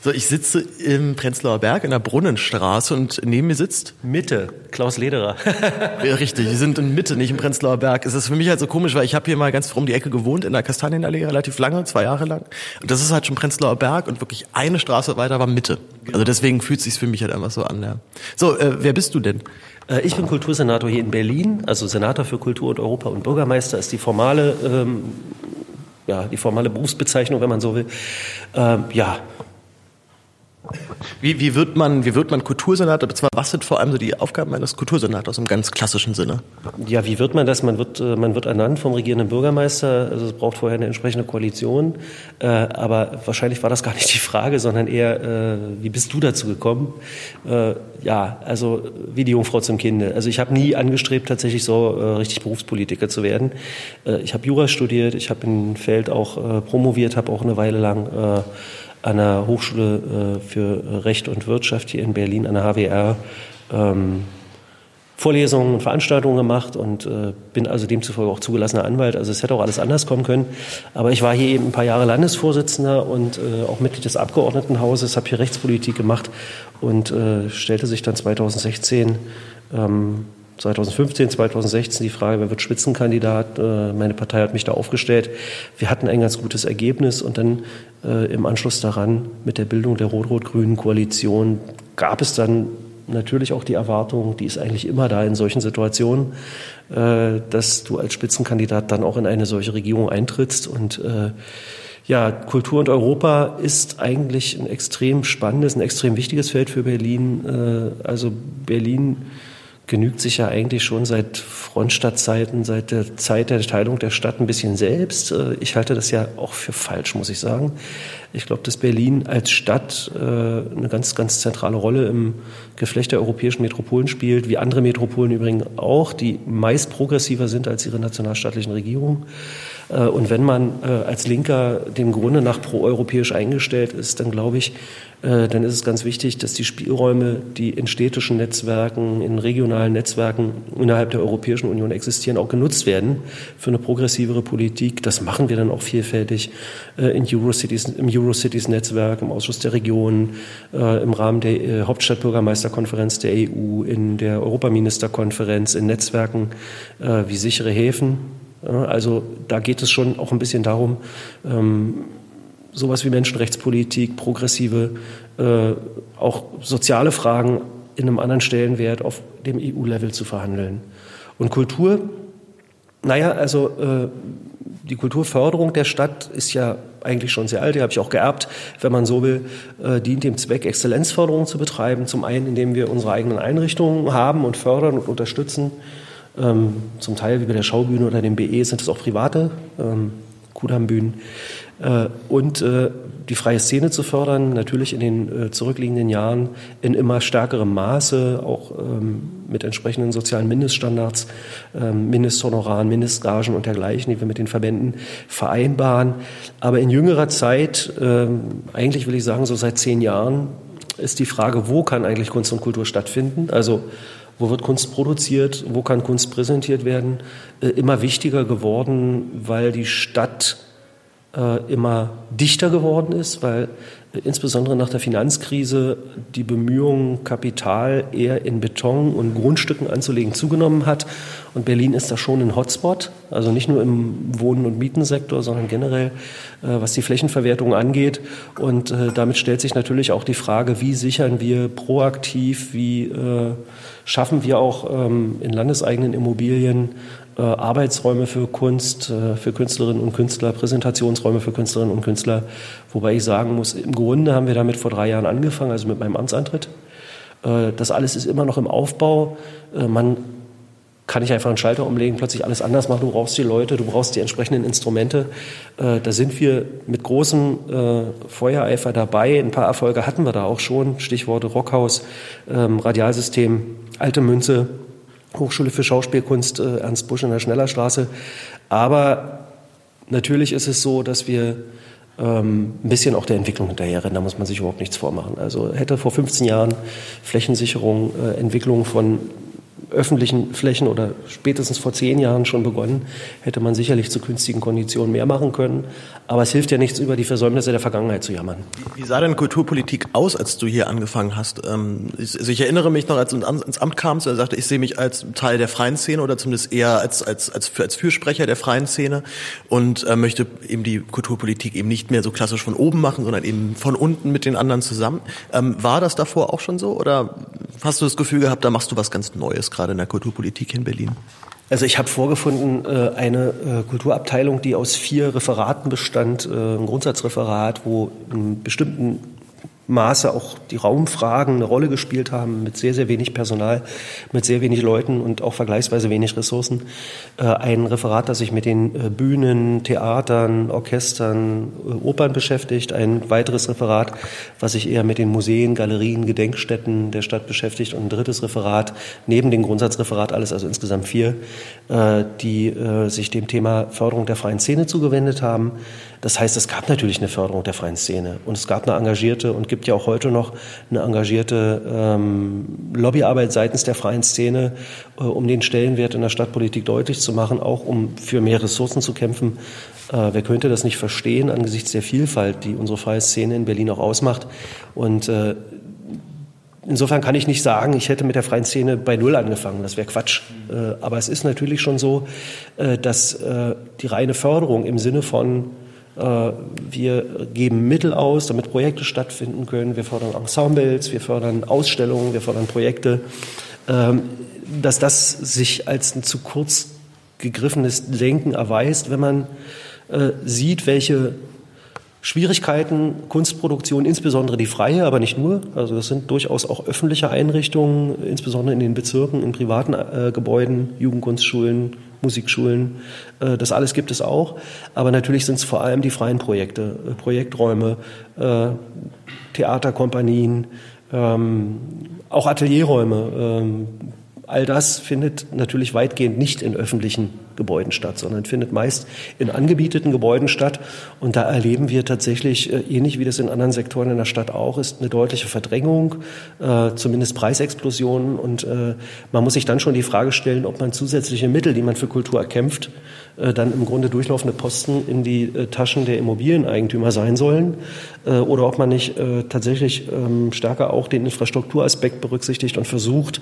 So, ich sitze im Prenzlauer Berg in der Brunnenstraße und neben mir sitzt Mitte, Klaus Lederer. ja, richtig, wir sind in Mitte, nicht im Prenzlauer Berg. Es ist für mich halt so komisch, weil ich habe hier mal ganz um die Ecke gewohnt, in der Kastanienallee, relativ lange, zwei Jahre lang. Und das ist halt schon Prenzlauer Berg und wirklich eine Straße weiter war Mitte. Also deswegen fühlt es sich für mich halt einfach so an. Ja. So, äh, wer bist du denn? Äh, ich bin Kultursenator hier in Berlin, also Senator für Kultur und Europa und Bürgermeister ist die formale, ähm, ja, die formale Berufsbezeichnung, wenn man so will. Ähm, ja, wie, wie, wird man, wie wird man Kultursenator? Was sind vor allem so die Aufgaben eines Kultursenators im ganz klassischen Sinne? Ja, wie wird man das? Man wird, äh, man wird ernannt vom regierenden Bürgermeister. Also es braucht vorher eine entsprechende Koalition. Äh, aber wahrscheinlich war das gar nicht die Frage, sondern eher, äh, wie bist du dazu gekommen? Ja, also wie die Jungfrau zum Kinde. Also ich habe nie angestrebt, tatsächlich so richtig Berufspolitiker zu werden. Ich habe Jura studiert, ich habe in Feld auch promoviert, habe auch eine Weile lang an der Hochschule äh, für Recht und Wirtschaft hier in Berlin, an der HWR, ähm, Vorlesungen und Veranstaltungen gemacht und äh, bin also demzufolge auch zugelassener Anwalt. Also es hätte auch alles anders kommen können. Aber ich war hier eben ein paar Jahre Landesvorsitzender und äh, auch Mitglied des Abgeordnetenhauses, habe hier Rechtspolitik gemacht und äh, stellte sich dann 2016 ähm, 2015, 2016 die Frage, wer wird Spitzenkandidat? Äh, meine Partei hat mich da aufgestellt. Wir hatten ein ganz gutes Ergebnis und dann äh, im Anschluss daran mit der Bildung der rot-rot-grünen Koalition gab es dann natürlich auch die Erwartung, die ist eigentlich immer da in solchen Situationen, äh, dass du als Spitzenkandidat dann auch in eine solche Regierung eintrittst und ja, Kultur und Europa ist eigentlich ein extrem spannendes, ein extrem wichtiges Feld für Berlin. Also Berlin genügt sich ja eigentlich schon seit Frontstadtzeiten, seit der Zeit der Teilung der Stadt ein bisschen selbst. Äh, ich halte das ja auch für falsch, muss ich sagen. Ich glaube, dass Berlin als Stadt äh, eine ganz, ganz zentrale Rolle im Geflecht der europäischen Metropolen spielt, wie andere Metropolen übrigens auch, die meist progressiver sind als ihre nationalstaatlichen Regierungen. Äh, und wenn man als Linker dem Grunde nach proeuropäisch eingestellt ist, dann glaube ich, äh, dann ist es ganz wichtig, dass die Spielräume, die in städtischen Netzwerken, in regionalen Netzwerken innerhalb der Europäischen Union existieren, auch genutzt werden für eine progressivere Politik. Das machen wir dann auch vielfältig äh, in Eurocities, im Eurocities-Netzwerk, im Ausschuss der Regionen, äh, im Rahmen der Hauptstadtbürgermeisterkonferenz der EU, in der Europaministerkonferenz, in Netzwerken wie sichere Häfen. Also da geht es schon auch ein bisschen darum, ähm, sowas wie Menschenrechtspolitik, progressive, äh, auch soziale Fragen in einem anderen Stellenwert auf dem EU-Level zu verhandeln. Und Kultur, naja, also äh, die Kulturförderung der Stadt ist ja eigentlich schon sehr alt, die habe ich auch geerbt, wenn man so will, äh, dient dem Zweck, Exzellenzförderung zu betreiben. Zum einen, indem wir unsere eigenen Einrichtungen haben und fördern und unterstützen. Ähm, zum Teil, wie bei der Schaubühne oder dem BE, sind es auch private ähm, Kudambühnen. Äh, und äh, die freie Szene zu fördern, natürlich in den äh, zurückliegenden Jahren in immer stärkerem Maße, auch ähm, mit entsprechenden sozialen Mindeststandards, ähm, Mindesthonoraren, Mindestgagen und dergleichen, die wir mit den Verbänden vereinbaren. Aber in jüngerer Zeit, ähm, eigentlich will ich sagen, so seit zehn Jahren, ist die Frage, wo kann eigentlich Kunst und Kultur stattfinden? Also wo wird Kunst produziert, wo kann Kunst präsentiert werden, immer wichtiger geworden, weil die Stadt äh, immer dichter geworden ist, weil äh, insbesondere nach der Finanzkrise die Bemühungen, Kapital eher in Beton und Grundstücken anzulegen, zugenommen hat. Und Berlin ist da schon ein Hotspot, also nicht nur im Wohnen- und Mietensektor, sondern generell, äh, was die Flächenverwertung angeht. Und äh, damit stellt sich natürlich auch die Frage, wie sichern wir proaktiv, wie äh, schaffen wir auch ähm, in landeseigenen Immobilien äh, Arbeitsräume für Kunst, äh, für Künstlerinnen und Künstler, Präsentationsräume für Künstlerinnen und Künstler. Wobei ich sagen muss, im Grunde haben wir damit vor drei Jahren angefangen, also mit meinem Amtsantritt. Äh, das alles ist immer noch im Aufbau. Man kann nicht einfach einen Schalter umlegen, plötzlich alles anders machen. Du brauchst die Leute, du brauchst die entsprechenden Instrumente. Äh, da sind wir mit großem äh, Feuereifer dabei. Ein paar Erfolge hatten wir da auch schon. Stichworte Rockhaus, ähm, Radialsystem, alte Münze, Hochschule für Schauspielkunst äh, Ernst Busch in der Schnellerstraße. Aber natürlich ist es so, dass wir ähm, ein bisschen auch der Entwicklung hinterherrennen. Da muss man sich überhaupt nichts vormachen. Also hätte vor 15 Jahren Flächensicherung, äh, Entwicklung von öffentlichen Flächen oder spätestens vor zehn Jahren schon begonnen, hätte man sicherlich zu günstigen Konditionen mehr machen können. Aber es hilft ja nichts, über die Versäumnisse der Vergangenheit zu jammern. Wie sah denn Kulturpolitik aus, als du hier angefangen hast? Ähm, also ich erinnere mich noch, als du ins Amt kamst, er sagte, ich sehe mich als Teil der freien Szene oder zumindest eher als, als, als, als Fürsprecher der freien Szene und äh, möchte eben die Kulturpolitik eben nicht mehr so klassisch von oben machen, sondern eben von unten mit den anderen zusammen. Ähm, war das davor auch schon so oder hast du das Gefühl gehabt, da machst du was ganz Neues gerade? in der Kulturpolitik in Berlin? Also ich habe vorgefunden, äh, eine äh, Kulturabteilung, die aus vier Referaten bestand, äh, ein Grundsatzreferat, wo in bestimmten Maße auch die Raumfragen eine Rolle gespielt haben, mit sehr, sehr wenig Personal, mit sehr wenig Leuten und auch vergleichsweise wenig Ressourcen. Äh, ein Referat, das sich mit den äh, Bühnen, Theatern, Orchestern, äh, Opern beschäftigt. Ein weiteres Referat, was sich eher mit den Museen, Galerien, Gedenkstätten der Stadt beschäftigt. Und ein drittes Referat, neben dem Grundsatzreferat, alles also insgesamt vier, die sich dem Thema Förderung der freien Szene zugewendet haben. Das heißt, es gab natürlich eine Förderung der freien Szene und es gab eine engagierte und gibt ja auch heute noch eine engagierte ähm, Lobbyarbeit seitens der freien Szene, äh, um den Stellenwert in der Stadtpolitik deutlich zu machen, auch um für mehr Ressourcen zu kämpfen. Äh, wer könnte das nicht verstehen angesichts der Vielfalt, die unsere freie Szene in Berlin auch ausmacht? Und äh, Insofern kann ich nicht sagen, ich hätte mit der freien Szene bei Null angefangen. Das wäre Quatsch. Äh, aber es ist natürlich schon so, äh, dass äh, die reine Förderung im Sinne von wir geben Mittel aus, damit Projekte stattfinden können. Wir fördern Ensembles, wir fördern Ausstellungen, wir fördern Projekte. Ähm, dass das sich als ein zu kurz gegriffenes Denken erweist, wenn man äh, sieht, welche Schwierigkeiten Kunstproduktion, insbesondere die freie, aber nicht nur. Also das sind durchaus auch öffentliche Einrichtungen, insbesondere in den Bezirken, in privaten äh, Gebäuden, Jugendkunstschulen, Musikschulen. Äh, das alles gibt es auch. Aber natürlich sind es vor allem die freien Projekte, äh, Projekträume, äh, Theaterkompanien, ähm, auch Atelierräume. All das findet natürlich weitgehend nicht in öffentlichen Gebäuden statt, sondern findet meist in angebieteten Gebäuden statt. Und da erleben wir tatsächlich, äh, ähnlich wie das in anderen Sektoren in der Stadt auch ist, eine deutliche Verdrängung, äh, zumindest Preisexplosionen. Und äh, man muss sich dann schon die Frage stellen, ob man zusätzliche Mittel, die man für Kultur erkämpft, dann im Grunde durchlaufende Posten in die Taschen der Immobilieneigentümer sein sollen oder ob man nicht tatsächlich ähm, stärker auch den Infrastrukturaspekt berücksichtigt und versucht,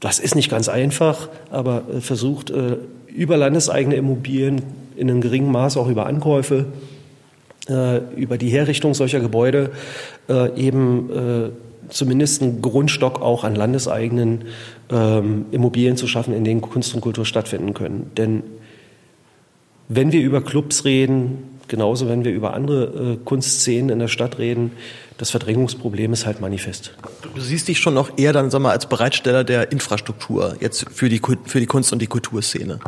das ist nicht ganz einfach, aber äh, versucht äh, über landeseigene Immobilien in einem geringen Maß auch über Ankäufe, äh, über die Herrichtung solcher Gebäude eben zumindest einen Grundstock auch an landeseigenen ähm, Immobilien zu schaffen, in denen Kunst und Kultur stattfinden können. Denn wenn wir über Clubs reden, genauso wenn wir über andere Kunstszenen in der Stadt reden, das Verdrängungsproblem ist halt manifest. Du siehst dich schon noch eher dann, sag mal, als Bereitsteller der Infrastruktur jetzt für die, für die Kunst- und die Kulturszene.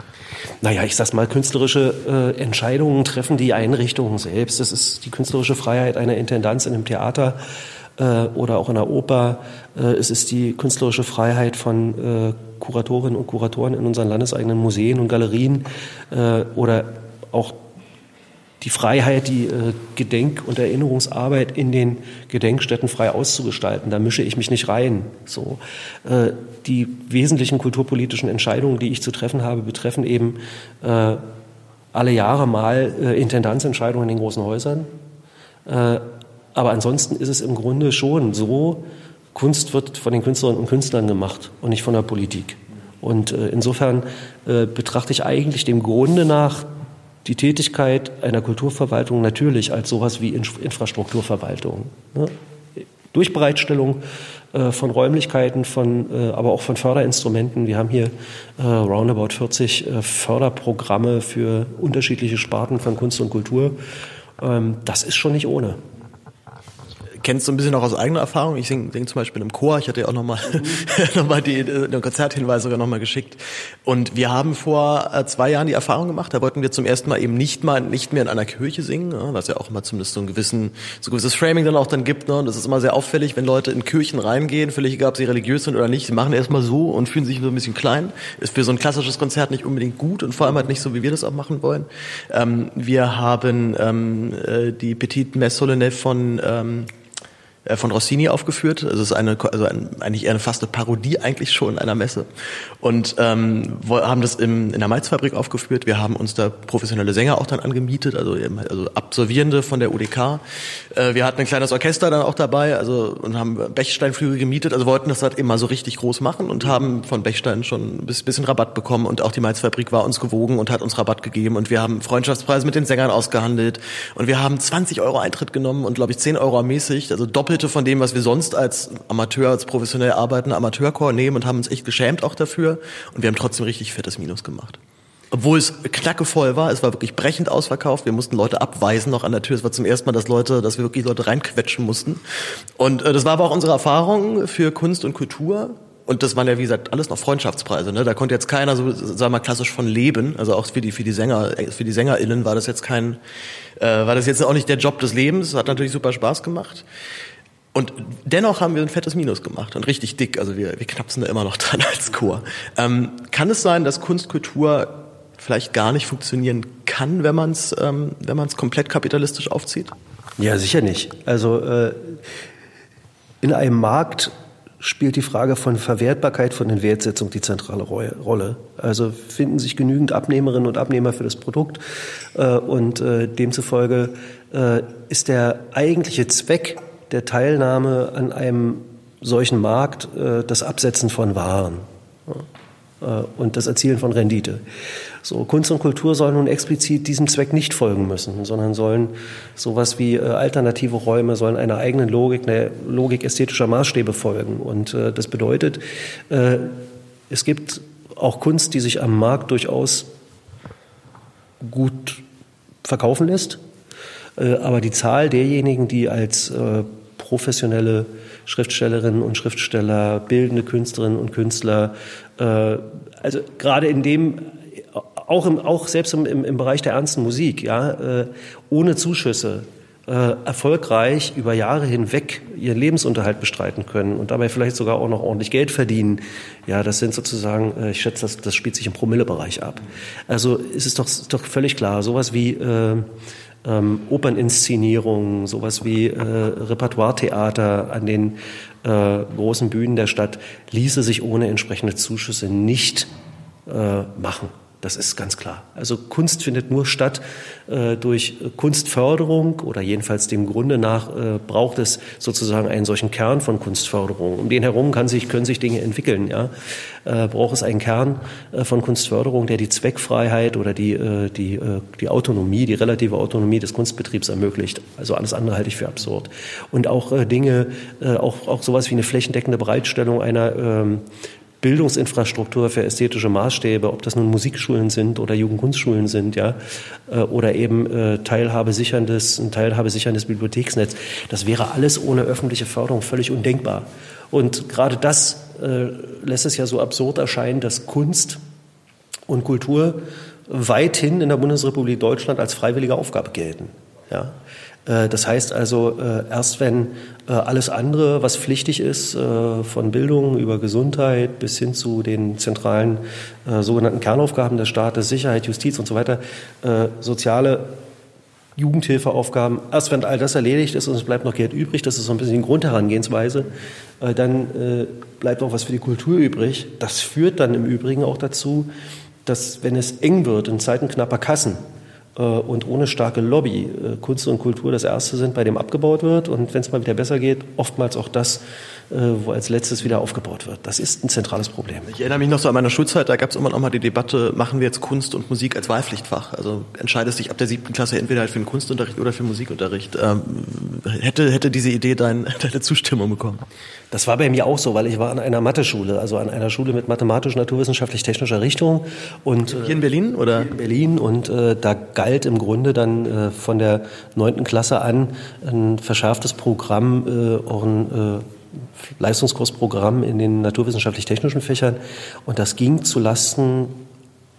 Naja, ich sag's mal, künstlerische äh, Entscheidungen treffen die Einrichtungen selbst. Das ist die künstlerische Freiheit einer Intendanz in einem Theater äh, oder auch in einer Oper. Äh, es ist die künstlerische Freiheit von äh, Kuratorinnen und Kuratoren in unseren landeseigenen Museen und Galerien oder auch die Freiheit, die äh, Gedenk- und Erinnerungsarbeit in den Gedenkstätten frei auszugestalten. Da mische ich mich nicht rein. So, äh, die wesentlichen kulturpolitischen Entscheidungen, die ich zu treffen habe, betreffen eben äh, alle Jahre mal Intendanzentscheidungen in den großen Häusern. Aber ansonsten ist es im Grunde schon so, Kunst wird von den Künstlerinnen und Künstlern gemacht und nicht von der Politik. Und insofern betrachte ich eigentlich dem Grunde nach die Tätigkeit einer Kulturverwaltung natürlich als sowas wie Infrastrukturverwaltung. Ne? Durch Bereitstellung äh, von Räumlichkeiten, von, äh, aber auch von Förderinstrumenten. Wir haben hier äh, roundabout 40 äh, Förderprogramme für unterschiedliche Sparten von Kunst und Kultur. Ähm, das ist schon nicht ohne kennst du ein bisschen auch aus eigener Erfahrung. Ich singe sing zum Beispiel im Chor. Ich hatte ja auch nochmal mhm. noch mal die, den Konzerthinweis sogar nochmal geschickt. Und wir haben vor äh, zwei Jahren die Erfahrung gemacht, da wollten wir zum ersten Mal eben nicht mal nicht mehr in einer Kirche singen, was ja auch immer zumindest so ein gewissen, so ein gewisses Framing dann auch dann gibt. Ne? Und das ist immer sehr auffällig, wenn Leute in Kirchen reingehen, völlig egal, ob sie religiös sind oder nicht, sie machen erstmal so und fühlen sich so ein bisschen klein. Ist für so ein klassisches Konzert nicht unbedingt gut und vor allem halt nicht so, wie wir das auch machen wollen. Ähm, wir haben ähm, äh, die Petite Messe Solennelle von ähm, äh, von Rossini aufgeführt. Also es ist eine, also ein, eigentlich eine fast eine Parodie eigentlich schon einer Messe. Und ähm, haben das im, in der Malzfabrik aufgeführt. Wir haben uns da professionelle Sänger auch dann angemietet, also, also Absolvierende von der UDK. Äh, wir hatten ein kleines Orchester dann auch dabei, also und haben Bechsteinflügel gemietet, also wollten das halt immer so richtig groß machen und haben von Bechstein schon ein bisschen Rabatt bekommen und auch die Malzfabrik war uns gewogen und hat uns Rabatt gegeben und wir haben Freundschaftspreise mit den Sängern ausgehandelt und wir haben 20 Euro Eintritt genommen und glaube ich 10 Euro ermäßigt, also doppelte von dem, was wir sonst als Amateur, als professionell arbeitender Amateurchor nehmen und haben uns echt geschämt auch dafür und wir haben trotzdem richtig fettes Minus gemacht obwohl es knackevoll war, es war wirklich brechend ausverkauft. Wir mussten Leute abweisen noch an der Tür. Es war zum ersten Mal, dass Leute, dass wir wirklich Leute reinquetschen mussten. Und äh, das war aber auch unsere Erfahrung für Kunst und Kultur. Und das waren ja, wie gesagt, alles noch Freundschaftspreise. Ne? Da konnte jetzt keiner so, sagen wir mal, klassisch von leben. Also auch für die, für die Sänger, für die SängerInnen war das jetzt kein, äh, war das jetzt auch nicht der Job des Lebens. Hat natürlich super Spaß gemacht. Und dennoch haben wir ein fettes Minus gemacht und richtig dick. Also wir, wir knapsen da immer noch dran als Chor. Ähm, kann es sein, dass Kunst, Kultur vielleicht gar nicht funktionieren kann, wenn man es ähm, wenn man es komplett kapitalistisch aufzieht? Ja, sicher nicht. Also äh, in einem Markt spielt die Frage von Verwertbarkeit von den Wertsetzung die zentrale Rolle. Also finden sich genügend Abnehmerinnen und Abnehmer für das Produkt äh, und äh, demzufolge äh, ist der eigentliche Zweck der Teilnahme an einem solchen Markt äh, das Absetzen von Waren. Äh, und das Erzielen von Rendite. So, Kunst und Kultur sollen nun explizit diesem Zweck nicht folgen müssen, sondern sollen sowas wie äh, alternative Räume, sollen einer eigenen Logik, einer Logik ästhetischer Maßstäbe folgen. Und das bedeutet, es gibt auch Kunst, die sich am Markt durchaus gut verkaufen lässt. Aber die Zahl derjenigen, die als professionelle Schriftstellerinnen und Schriftsteller, bildende Künstlerinnen und Künstler äh, also gerade in dem auch, im, auch selbst im, im, Bereich der ernsten Musik, ja, äh, ohne Zuschüsse äh, erfolgreich über Jahre hinweg ihren Lebensunterhalt bestreiten können und dabei vielleicht sogar auch noch ordentlich Geld verdienen. Ja, das sind sozusagen, äh, ich schätze, das, das spielt sich im Promillebereich ab. Also ist es doch, ist doch völlig klar, sowas wie äh, ähm, Operninszenierungen, sowas wie äh, Repertoiretheater an den äh, großen Bühnen der Stadt ließe sich ohne entsprechende Zuschüsse nicht äh, machen. Das ist ganz klar. Also Kunst findet nur statt äh, durch Kunstförderung oder jedenfalls dem Grunde nach äh, braucht es sozusagen einen solchen Kern von Kunstförderung. Um den herum kann sich, können sich Dinge entwickeln. Ja? Äh, braucht es einen Kern äh, von Kunstförderung, der die Zweckfreiheit oder die, äh, die, äh, die Autonomie, die relative Autonomie des Kunstbetriebs ermöglicht. Also alles andere halte ich für absurd. Und auch äh, Dinge, äh, auch, auch sowas wie eine flächendeckende Bereitstellung einer ähm, Bildungsinfrastruktur für ästhetische Maßstäbe, ob das nun Musikschulen sind oder Jugendkunstschulen sind, ja, äh, oder eben äh, Teilhabe sicherndes, ein Teilhabe sicherndes Bibliotheksnetz. Das wäre alles ohne öffentliche Förderung völlig undenkbar. Und gerade das äh, lässt es ja so absurd erscheinen, dass Kunst und Kultur weithin in der Bundesrepublik Deutschland als freiwillige Aufgabe gelten. Ja. Äh, das heißt also, äh, erst wenn äh, alles andere, was pflichtig ist, von Bildung über Gesundheit bis hin zu den zentralen sogenannten Kernaufgaben des Staates, Sicherheit, Justiz und so weiter, soziale Jugendhilfeaufgaben, erst wenn all das erledigt ist und es bleibt noch Geld übrig, das ist so ein bisschen die Grundherangehensweise, dann bleibt auch was für die Kultur übrig. Das führt dann im Übrigen auch dazu, dass wenn es eng wird in Zeiten knapper Kassen, und ohne starke Lobby äh, Kunst und Kultur das Erste sind, bei dem abgebaut wird. Und wenn es mal wieder besser geht, oftmals auch das, äh, wo als letztes wieder aufgebaut wird. Das ist ein zentrales Problem. Ich erinnere mich noch so an meiner Schulzeit, da gab es immer noch mal die Debatte, machen wir jetzt Kunst und Musik als Wahlpflichtfach? Also entscheidest dich ab der siebten Klasse entweder halt für den Kunstunterricht oder für den Musikunterricht. Ähm, hätte, hätte diese Idee dein, deine Zustimmung bekommen? Das war bei mir auch so, weil ich war an einer Mathe-Schule, also an einer Schule mit mathematisch-naturwissenschaftlich-technischer Richtung. Und, hier in Berlin oder? Hier in Berlin und äh, da galt im Grunde dann äh, von der neunten Klasse an ein verschärftes Programm, äh, auch ein äh, Leistungskursprogramm in den naturwissenschaftlich-technischen Fächern und das ging zu Lasten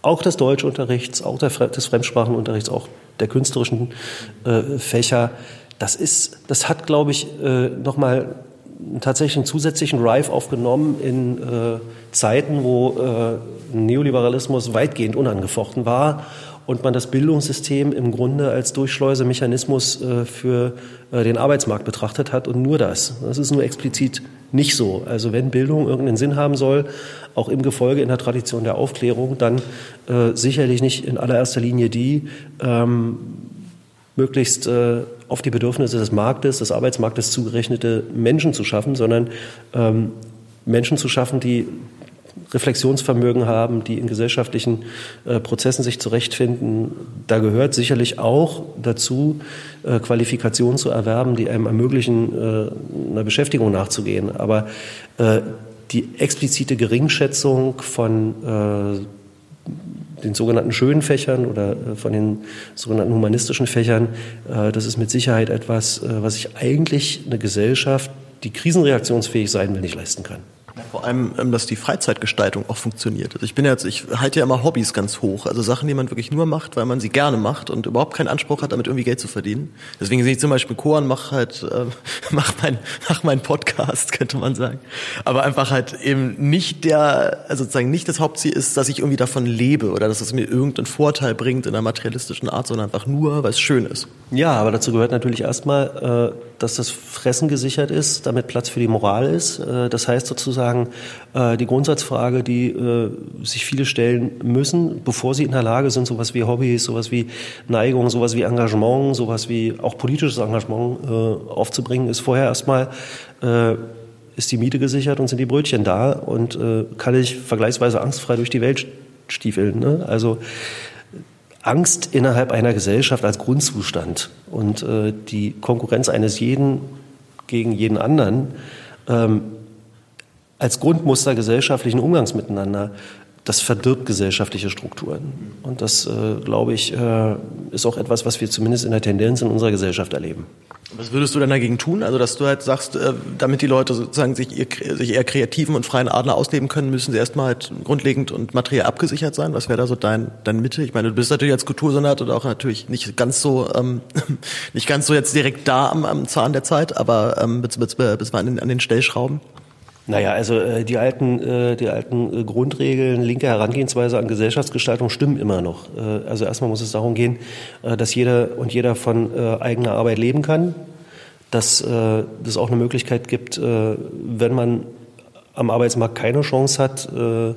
auch des Deutschunterrichts, auch des Fremdsprachenunterrichts, auch der künstlerischen äh, Fächer. Das ist, das hat, glaube ich, äh, nochmal tatsächlich einen zusätzlichen Drive aufgenommen in äh, Zeiten, wo äh, Neoliberalismus weitgehend unangefochten war und man das Bildungssystem im Grunde als Durchschleusemechanismus äh, für äh, den Arbeitsmarkt betrachtet hat und nur das. Das ist nur explizit nicht so. Also wenn Bildung irgendeinen Sinn haben soll, auch im Gefolge in der Tradition der Aufklärung, dann äh, sicherlich nicht in allererster Linie die, ähm, möglichst äh, auf die Bedürfnisse des Marktes, des Arbeitsmarktes zugerechnete Menschen zu schaffen, sondern ähm, Menschen zu schaffen, die Reflexionsvermögen haben, die in gesellschaftlichen äh, Prozessen sich zurechtfinden. Da gehört sicherlich auch dazu, äh, Qualifikationen zu erwerben, die einem ermöglichen, äh, einer Beschäftigung nachzugehen. Aber äh, die explizite Geringschätzung von äh, den sogenannten schönen Fächern oder äh, von den sogenannten humanistischen Fächern, das ist mit Sicherheit etwas, was sich eigentlich eine Gesellschaft, die krisenreaktionsfähig sein will, nicht leisten kann. Vor allem, ähm, dass die Freizeitgestaltung auch funktioniert. Also ich bin jetzt, ich halte ja immer Hobbys ganz hoch. Also Sachen, die man wirklich nur macht, weil man sie gerne macht und überhaupt keinen Anspruch hat, damit irgendwie Geld zu verdienen. Deswegen sehe ich zum Beispiel Koran, mach halt, äh, mach mein, mach meinen Podcast, könnte man sagen. Aber einfach halt eben nicht der, also sozusagen nicht das Hauptziel ist, dass ich irgendwie davon lebe oder dass es mir irgendeinen Vorteil bringt in einer materialistischen Art, sondern einfach nur, weil es schön ist. Ja, aber dazu gehört natürlich erstmal, äh, dass das Fressen gesichert ist, damit Platz für die Moral ist. Äh, das heißt sozusagen, äh, die Grundsatzfrage, die äh, sich viele stellen müssen, bevor sie in der Lage sind, sowas wie Hobbys, sowas wie Neigung, sowas wie Engagement, sowas wie auch politisches Engagement aufzubringen, ist vorher erstmal, ist die Miete gesichert und sind die Brötchen da und kann ich vergleichsweise angstfrei durch die Welt stiefeln. Ne? Also Angst innerhalb einer Gesellschaft als Grundzustand und äh, die Konkurrenz eines jeden gegen jeden anderen ähm, als Grundmuster gesellschaftlichen Umgangs miteinander, das verdirbt gesellschaftliche Strukturen. Und das, äh, glaube ich, äh, ist auch etwas, was wir zumindest in der Tendenz in unserer Gesellschaft erleben. Was würdest du denn dagegen tun? Also, dass du halt sagst, äh, damit die Leute sozusagen sich, ihr, sich eher kreativen und freien Adler ausleben können, müssen sie erstmal halt grundlegend und materiell abgesichert sein. Was wäre da so dein, dein Mitte? Ich meine, du bist natürlich als Kultursonat und auch natürlich nicht ganz so, ähm, nicht ganz so jetzt direkt da am, am Zahn der Zeit, aber ähm, bis, bis, bis an den, an den Stellschrauben. Naja, also äh, die alten, äh, die alten äh, Grundregeln, linke Herangehensweise an Gesellschaftsgestaltung stimmen immer noch. Äh, also erstmal muss es darum gehen, äh, dass jeder und jeder von äh, eigener Arbeit leben kann, dass äh, es auch eine Möglichkeit gibt, äh, wenn man am Arbeitsmarkt keine Chance hat, äh,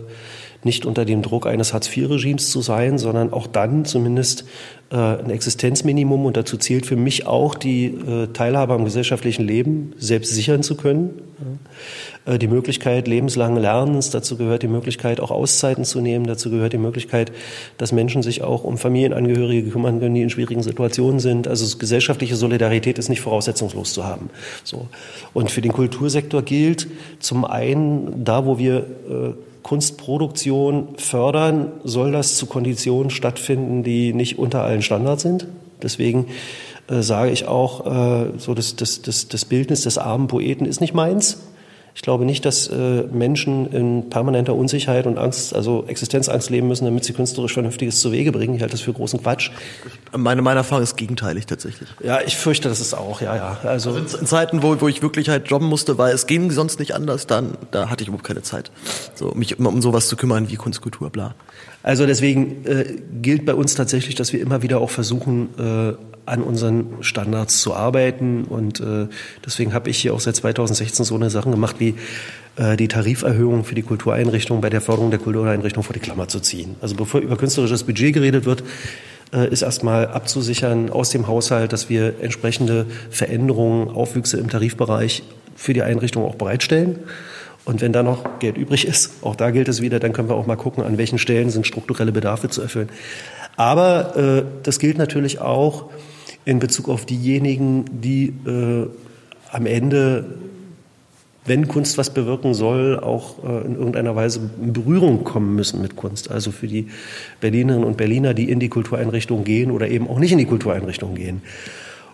nicht unter dem Druck eines Hartz-IV-Regimes zu sein, sondern auch dann zumindest äh, ein Existenzminimum und dazu zählt für mich auch die äh, Teilhabe am gesellschaftlichen Leben selbst sichern zu können. Äh, die Möglichkeit lebenslangen Lernens, dazu gehört die Möglichkeit auch Auszeiten zu nehmen, dazu gehört die Möglichkeit, dass Menschen sich auch um Familienangehörige kümmern können, die in schwierigen Situationen sind. Also gesellschaftliche Solidarität ist nicht voraussetzungslos zu haben. So. Und für den Kultursektor gilt zum einen, da wo wir Kunstproduktion fördern, soll das zu Konditionen stattfinden, die nicht unter allen Standards sind. Deswegen äh, sage ich auch, äh, so das, das, das, das Bildnis des armen Poeten ist nicht meins. Ich glaube nicht, dass äh, Menschen in permanenter Unsicherheit und Angst, also Existenzangst leben müssen, damit sie künstlerisch Vernünftiges zu Wege bringen. Ich halte das für großen Quatsch. Meine, meine Erfahrung ist gegenteilig tatsächlich. Ja, ich fürchte, das ist auch, ja, ja. Also, also in, in, Zeiten, wo, wo ich wirklich halt jobben musste, weil es ging sonst nicht anders, dann da hatte ich überhaupt keine Zeit, so mich um, um sowas zu kümmern wie Kunstkultur, bla. Also deswegen äh, gilt bei uns tatsächlich, dass wir immer wieder auch versuchen, äh, an unseren Standards zu arbeiten. Und äh, deswegen habe ich hier auch seit 2016 so eine Sachen gemacht wie äh, die Tariferhöhung für die Kultureinrichtungen bei der Förderung der Kultureinrichtungen vor die Klammer zu ziehen. Also bevor über künstlerisches Budget geredet wird, äh, ist erstmal abzusichern aus dem Haushalt, dass wir entsprechende Veränderungen, Aufwüchse im Tarifbereich für die Einrichtung auch bereitstellen. Und wenn da noch Geld übrig ist, auch da gilt es wieder, dann können wir auch mal gucken, an welchen Stellen sind strukturelle Bedarfe zu erfüllen. Aber äh, das gilt natürlich auch in Bezug auf diejenigen, die äh, am Ende, wenn Kunst was bewirken soll, auch äh, in irgendeiner Weise in Berührung kommen müssen mit Kunst. Also für die Berlinerinnen und Berliner, die in die Kultureinrichtung gehen oder eben auch nicht in die Kultureinrichtung gehen.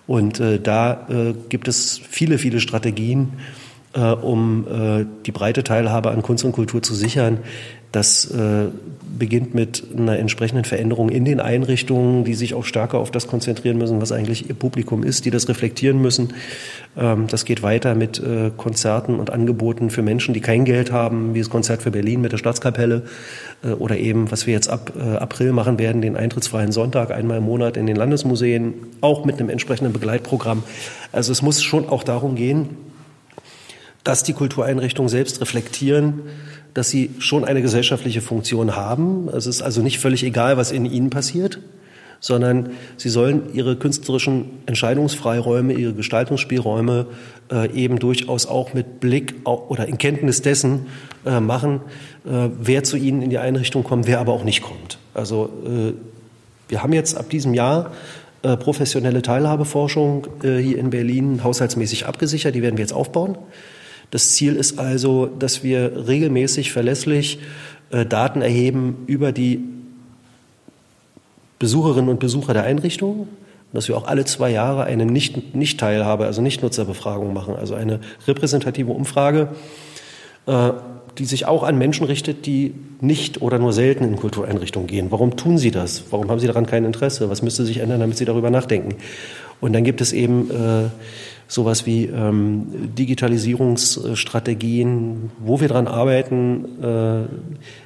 Und äh, da äh, gibt es viele, viele Strategien, äh, um äh, die breite Teilhabe an Kunst und Kultur zu sichern. Das äh, beginnt mit einer entsprechenden Veränderung in den Einrichtungen, die sich auch stärker auf das konzentrieren müssen, was eigentlich ihr Publikum ist, die das reflektieren müssen. Ähm, das geht weiter mit äh, Konzerten und Angeboten für Menschen, die kein Geld haben, wie das Konzert für Berlin mit der Staatskapelle äh, oder eben, was wir jetzt ab April machen werden, den eintrittsfreien Sonntag einmal im Monat in den Landesmuseen, auch mit einem entsprechenden Begleitprogramm. Also es muss schon auch darum gehen, dass die Kultureinrichtungen selbst reflektieren, dass sie schon eine gesellschaftliche Funktion haben. Es ist also nicht völlig egal, was in ihnen passiert, sondern sie sollen ihre künstlerischen Entscheidungsfreiräume, ihre Gestaltungsspielräume äh, eben durchaus auch mit Blick auf, oder in Kenntnis dessen äh, machen, äh, wer zu ihnen in die Einrichtung kommt, wer aber auch nicht kommt. Also äh, wir haben jetzt ab diesem Jahr äh, professionelle Teilhabeforschung äh, hier in Berlin haushaltsmäßig abgesichert. Die werden wir jetzt aufbauen. Das Ziel ist also, dass wir regelmäßig verlässlich äh, Daten erheben über die Besucherinnen und Besucher der Einrichtung dass wir auch alle zwei Jahre eine Nicht-Teilhabe, also Nicht-Nutzerbefragung machen, also eine repräsentative Umfrage, äh, die sich auch an Menschen richtet, die nicht oder nur selten in Kultureinrichtungen gehen. Warum tun sie das? Warum haben sie daran kein Interesse? Was müsste sich ändern, damit sie darüber nachdenken? Und dann gibt es eben äh, sowas wie ähm, Digitalisierungsstrategien, wo wir dran arbeiten, äh,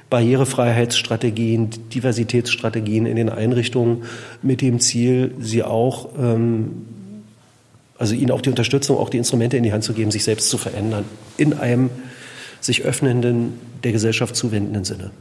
Barrierefreiheitsstrategien, Diversitätsstrategien in den Einrichtungen mit dem Ziel, sie auch, ähm, also ihnen auch die Unterstützung, auch die Instrumente in die Hand zu geben, sich selbst zu verändern, in einem sich öffnenden, der Gesellschaft zuwendenden Sinne.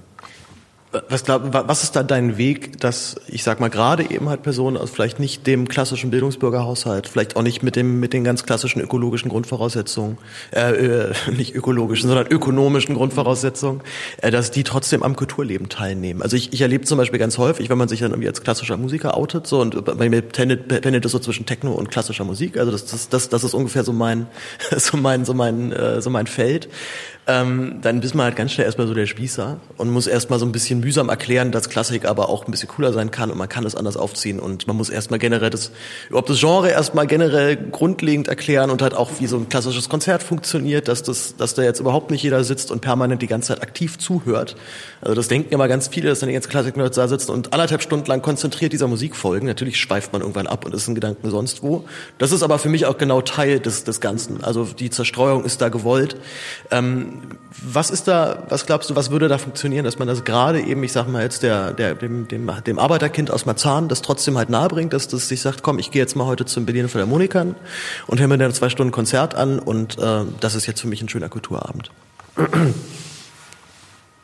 Was, glaub, was ist da dein Weg, dass ich sag mal gerade eben halt Personen aus vielleicht nicht dem klassischen Bildungsbürgerhaushalt, vielleicht auch nicht mit dem mit den ganz klassischen ökologischen Grundvoraussetzungen, äh, äh, nicht ökologischen, sondern ökonomischen Grundvoraussetzungen, äh, dass die trotzdem am Kulturleben teilnehmen. Also ich, ich erlebe zum Beispiel ganz häufig, wenn man sich dann irgendwie als klassischer Musiker outet, so und bei mir pendelt es so zwischen Techno und klassischer Musik. Also das, das, das, das ist ungefähr so mein so mein so mein äh, so mein Feld ähm, dann bist man halt ganz schnell erstmal so der Spießer und muss erstmal so ein bisschen mühsam erklären, dass Klassik aber auch ein bisschen cooler sein kann und man kann es anders aufziehen und man muss erstmal generell das, überhaupt das Genre erstmal generell grundlegend erklären und halt auch wie so ein klassisches Konzert funktioniert, dass das, dass da jetzt überhaupt nicht jeder sitzt und permanent die ganze Zeit aktiv zuhört. Also das denken immer ganz viele, dass dann die ganze Klassik da sitzen und anderthalb Stunden lang konzentriert dieser Musik folgen. Natürlich schweift man irgendwann ab und ist in Gedanken sonst wo. Das ist aber für mich auch genau Teil des, des Ganzen. Also die Zerstreuung ist da gewollt. Ähm, was ist da, was glaubst du, was würde da funktionieren, dass man das gerade eben, ich sag mal jetzt der, der, dem, dem, dem Arbeiterkind aus Marzahn das trotzdem halt nahebringt, dass das sich sagt, komm, ich gehe jetzt mal heute zum Berliner Philharmonikern und höre mir dann zwei Stunden Konzert an und äh, das ist jetzt für mich ein schöner Kulturabend.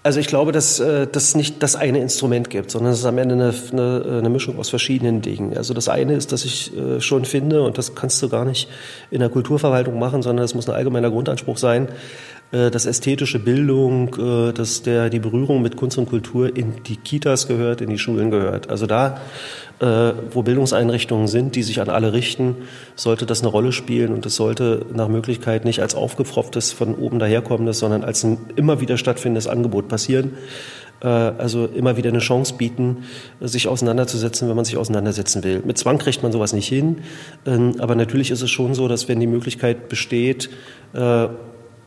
Also ich glaube, dass äh, das nicht das eine Instrument gibt, sondern es ist am Ende eine, eine, eine Mischung aus verschiedenen Dingen. Also das eine ist, dass ich äh, schon finde, und das kannst du gar nicht in der Kulturverwaltung machen, sondern das muss ein allgemeiner Grundanspruch sein, äh, dass ästhetische Bildung, dass der, die Berührung mit Kunst und Kultur in die Kitas gehört, in die Schulen gehört. Also da, wo Bildungseinrichtungen sind, die sich an alle richten, sollte das eine Rolle spielen und es sollte nach Möglichkeit nicht als aufgepfropftes, von oben daherkommendes, sondern als ein immer wieder stattfindendes Angebot passieren. Also immer wieder eine Chance bieten, sich auseinanderzusetzen, wenn man sich auseinandersetzen will. Mit Zwang kriegt man sowas nicht hin, ähm, aber natürlich ist es schon so, dass wenn die Möglichkeit besteht,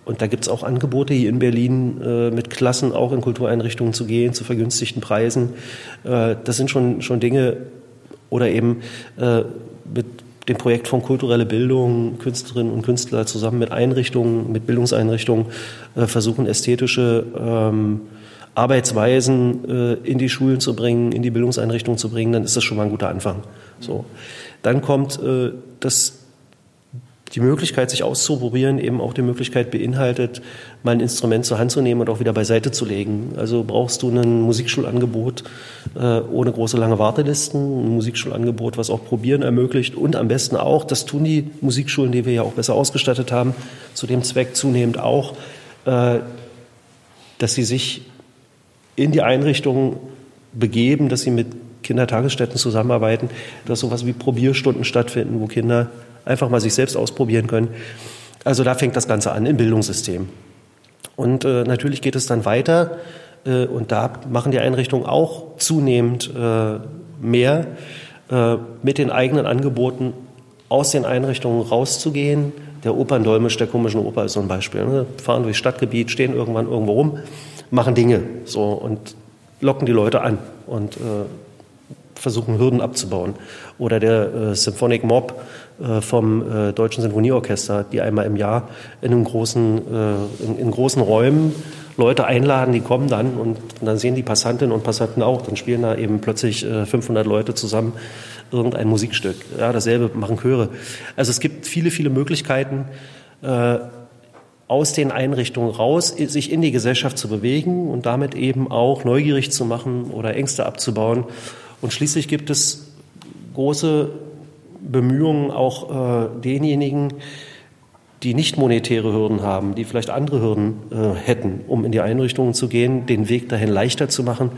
und da gibt es auch Angebote hier in Berlin, äh, mit Klassen auch in Kultureinrichtungen zu gehen, zu vergünstigten Preisen. Äh, das sind schon, schon Dinge, oder eben äh, mit dem Projekt von kulturelle Bildung, Künstlerinnen und Künstler zusammen mit Einrichtungen, mit Bildungseinrichtungen äh, versuchen, ästhetische ähm, Arbeitsweisen äh, in die Schulen zu bringen, in die Bildungseinrichtungen zu bringen, dann ist das schon mal ein guter Anfang. So. Dann kommt äh, das die Möglichkeit, sich auszuprobieren, eben auch die Möglichkeit beinhaltet, mal ein Instrument zur Hand zu nehmen und auch wieder beiseite zu legen. Also brauchst du ein Musikschulangebot äh, ohne große lange Wartelisten, ein Musikschulangebot, was auch Probieren ermöglicht und am besten auch, das tun die Musikschulen, die wir ja auch besser ausgestattet haben, zu dem Zweck zunehmend auch, äh, dass sie sich in die Einrichtungen begeben, dass sie mit Kindertagesstätten zusammenarbeiten, dass sowas wie Probierstunden stattfinden, wo Kinder einfach mal sich selbst ausprobieren können. Also da fängt das Ganze an im Bildungssystem. Und äh, natürlich geht es dann weiter äh, und da machen die Einrichtungen auch zunehmend äh, mehr, äh, mit den eigenen Angeboten aus den Einrichtungen rauszugehen, Der Operndolmisch der komischen Oper ist so ein Beispiel. Ne? Fahren durchs Stadtgebiet, stehen irgendwann irgendwo rum, machen Dinge so und locken die Leute an und äh, versuchen Hürden abzubauen. Oder der äh, Symphonic Mob vom äh, Deutschen Sinfonieorchester, die einmal im Jahr in, einem großen, äh, in, in, großen Räumen Leute einladen, die kommen dann und dann sehen die Passantinnen und Passanten auch. Dann spielen da eben plötzlich 500 Leute zusammen irgendein Musikstück. Ja, dasselbe machen Chöre. Also es gibt viele, viele Möglichkeiten, aus den Einrichtungen raus, sich in die Gesellschaft zu bewegen und damit eben auch neugierig zu machen oder Ängste abzubauen. Und schließlich gibt es große Bemühungen auch äh, denjenigen, die nicht monetäre Hürden haben, die vielleicht andere Hürden äh, hätten, um in die Einrichtungen zu gehen, den Weg dahin leichter zu machen.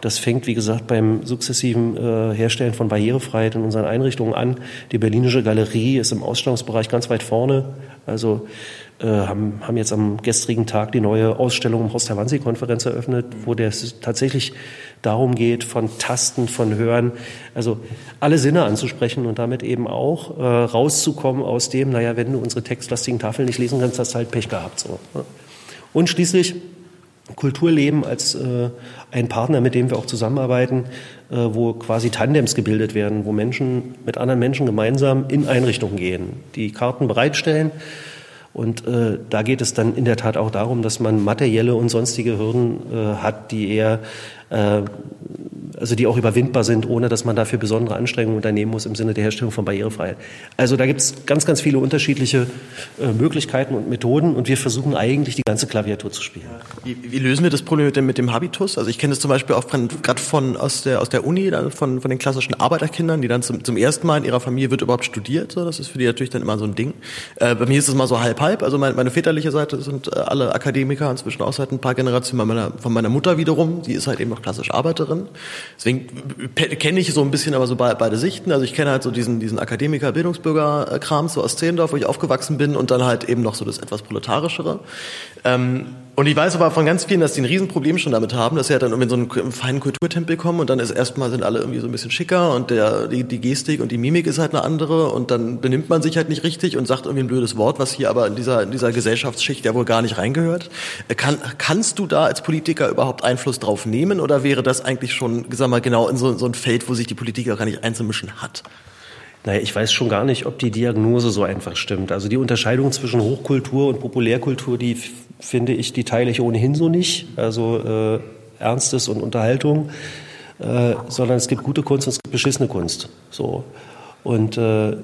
Das fängt, wie gesagt, beim sukzessiven äh, Herstellen von Barrierefreiheit in unseren Einrichtungen an. Die Berlinische Galerie ist im Ausstellungsbereich ganz weit vorne. Also äh, haben, haben jetzt am gestrigen Tag die neue Ausstellung im Haus der Wannsee-Konferenz eröffnet, wo es tatsächlich darum geht, von Tasten, von Hören, also alle Sinne anzusprechen und damit eben auch äh, rauszukommen aus dem, naja, wenn du unsere textlastigen Tafeln nicht lesen kannst, hast du halt Pech gehabt. So. Ne? Und schließlich Kulturleben als äh, ein Partner, mit dem wir auch zusammenarbeiten, äh, wo quasi Tandems gebildet werden, wo Menschen mit anderen Menschen gemeinsam in Einrichtungen gehen, die Karten bereitstellen, und äh, da geht es dann in der Tat auch darum, dass man materielle und sonstige Hürden äh, hat, die eher äh, also die auch überwindbar sind, ohne dass man dafür besondere Anstrengungen unternehmen muss im Sinne der Herstellung von Barrierefreiheit. Also da gibt es ganz, ganz viele unterschiedliche äh, Möglichkeiten und Methoden und wir versuchen eigentlich die ganze Klaviatur zu spielen. Wie, wie lösen wir das Problem mit dem Habitus? Also ich kenne das zum Beispiel auch gerade von aus der aus der Uni, von von den klassischen Arbeiterkindern, die dann zum, zum ersten Mal in ihrer Familie wird überhaupt studiert. So, das ist für die natürlich dann immer so ein Ding. Äh, bei mir ist es mal so halb halb. Also meine, meine väterliche Seite sind äh, alle Akademiker, inzwischen auch seit ein paar Generationen. Meiner, von meiner Mutter wiederum, die ist halt eben noch klassisch Arbeiterin. Deswegen kenne ich so ein bisschen aber so beide Sichten. Also ich kenne halt so diesen, diesen Akademiker, Bildungsbürger-Kram so aus Zehlendorf, wo ich aufgewachsen bin und dann halt eben noch so das etwas proletarischere. Ähm, und ich weiß aber von ganz vielen, dass die ein Riesenproblem schon damit haben, dass sie halt dann irgendwie in so einen feinen Kulturtempel kommen und dann ist erstmal sind alle irgendwie so ein bisschen schicker und der, die, die Gestik und die Mimik ist halt eine andere und dann benimmt man sich halt nicht richtig und sagt irgendwie ein blödes Wort, was hier aber in dieser, in dieser Gesellschaftsschicht ja wohl gar nicht reingehört. Äh, kann, kannst du da als Politiker überhaupt Einfluss drauf nehmen oder wäre das eigentlich schon, sag mal, genau in so, so ein Feld, wo sich die Politik auch gar nicht einzumischen hat? Naja, ich weiß schon gar nicht, ob die Diagnose so einfach stimmt. Also die Unterscheidung zwischen Hochkultur und Populärkultur, die finde ich, die teile ich ohnehin so nicht. Also äh, Ernstes und Unterhaltung, äh, sondern es gibt gute Kunst und es gibt beschissene Kunst. So. Und äh,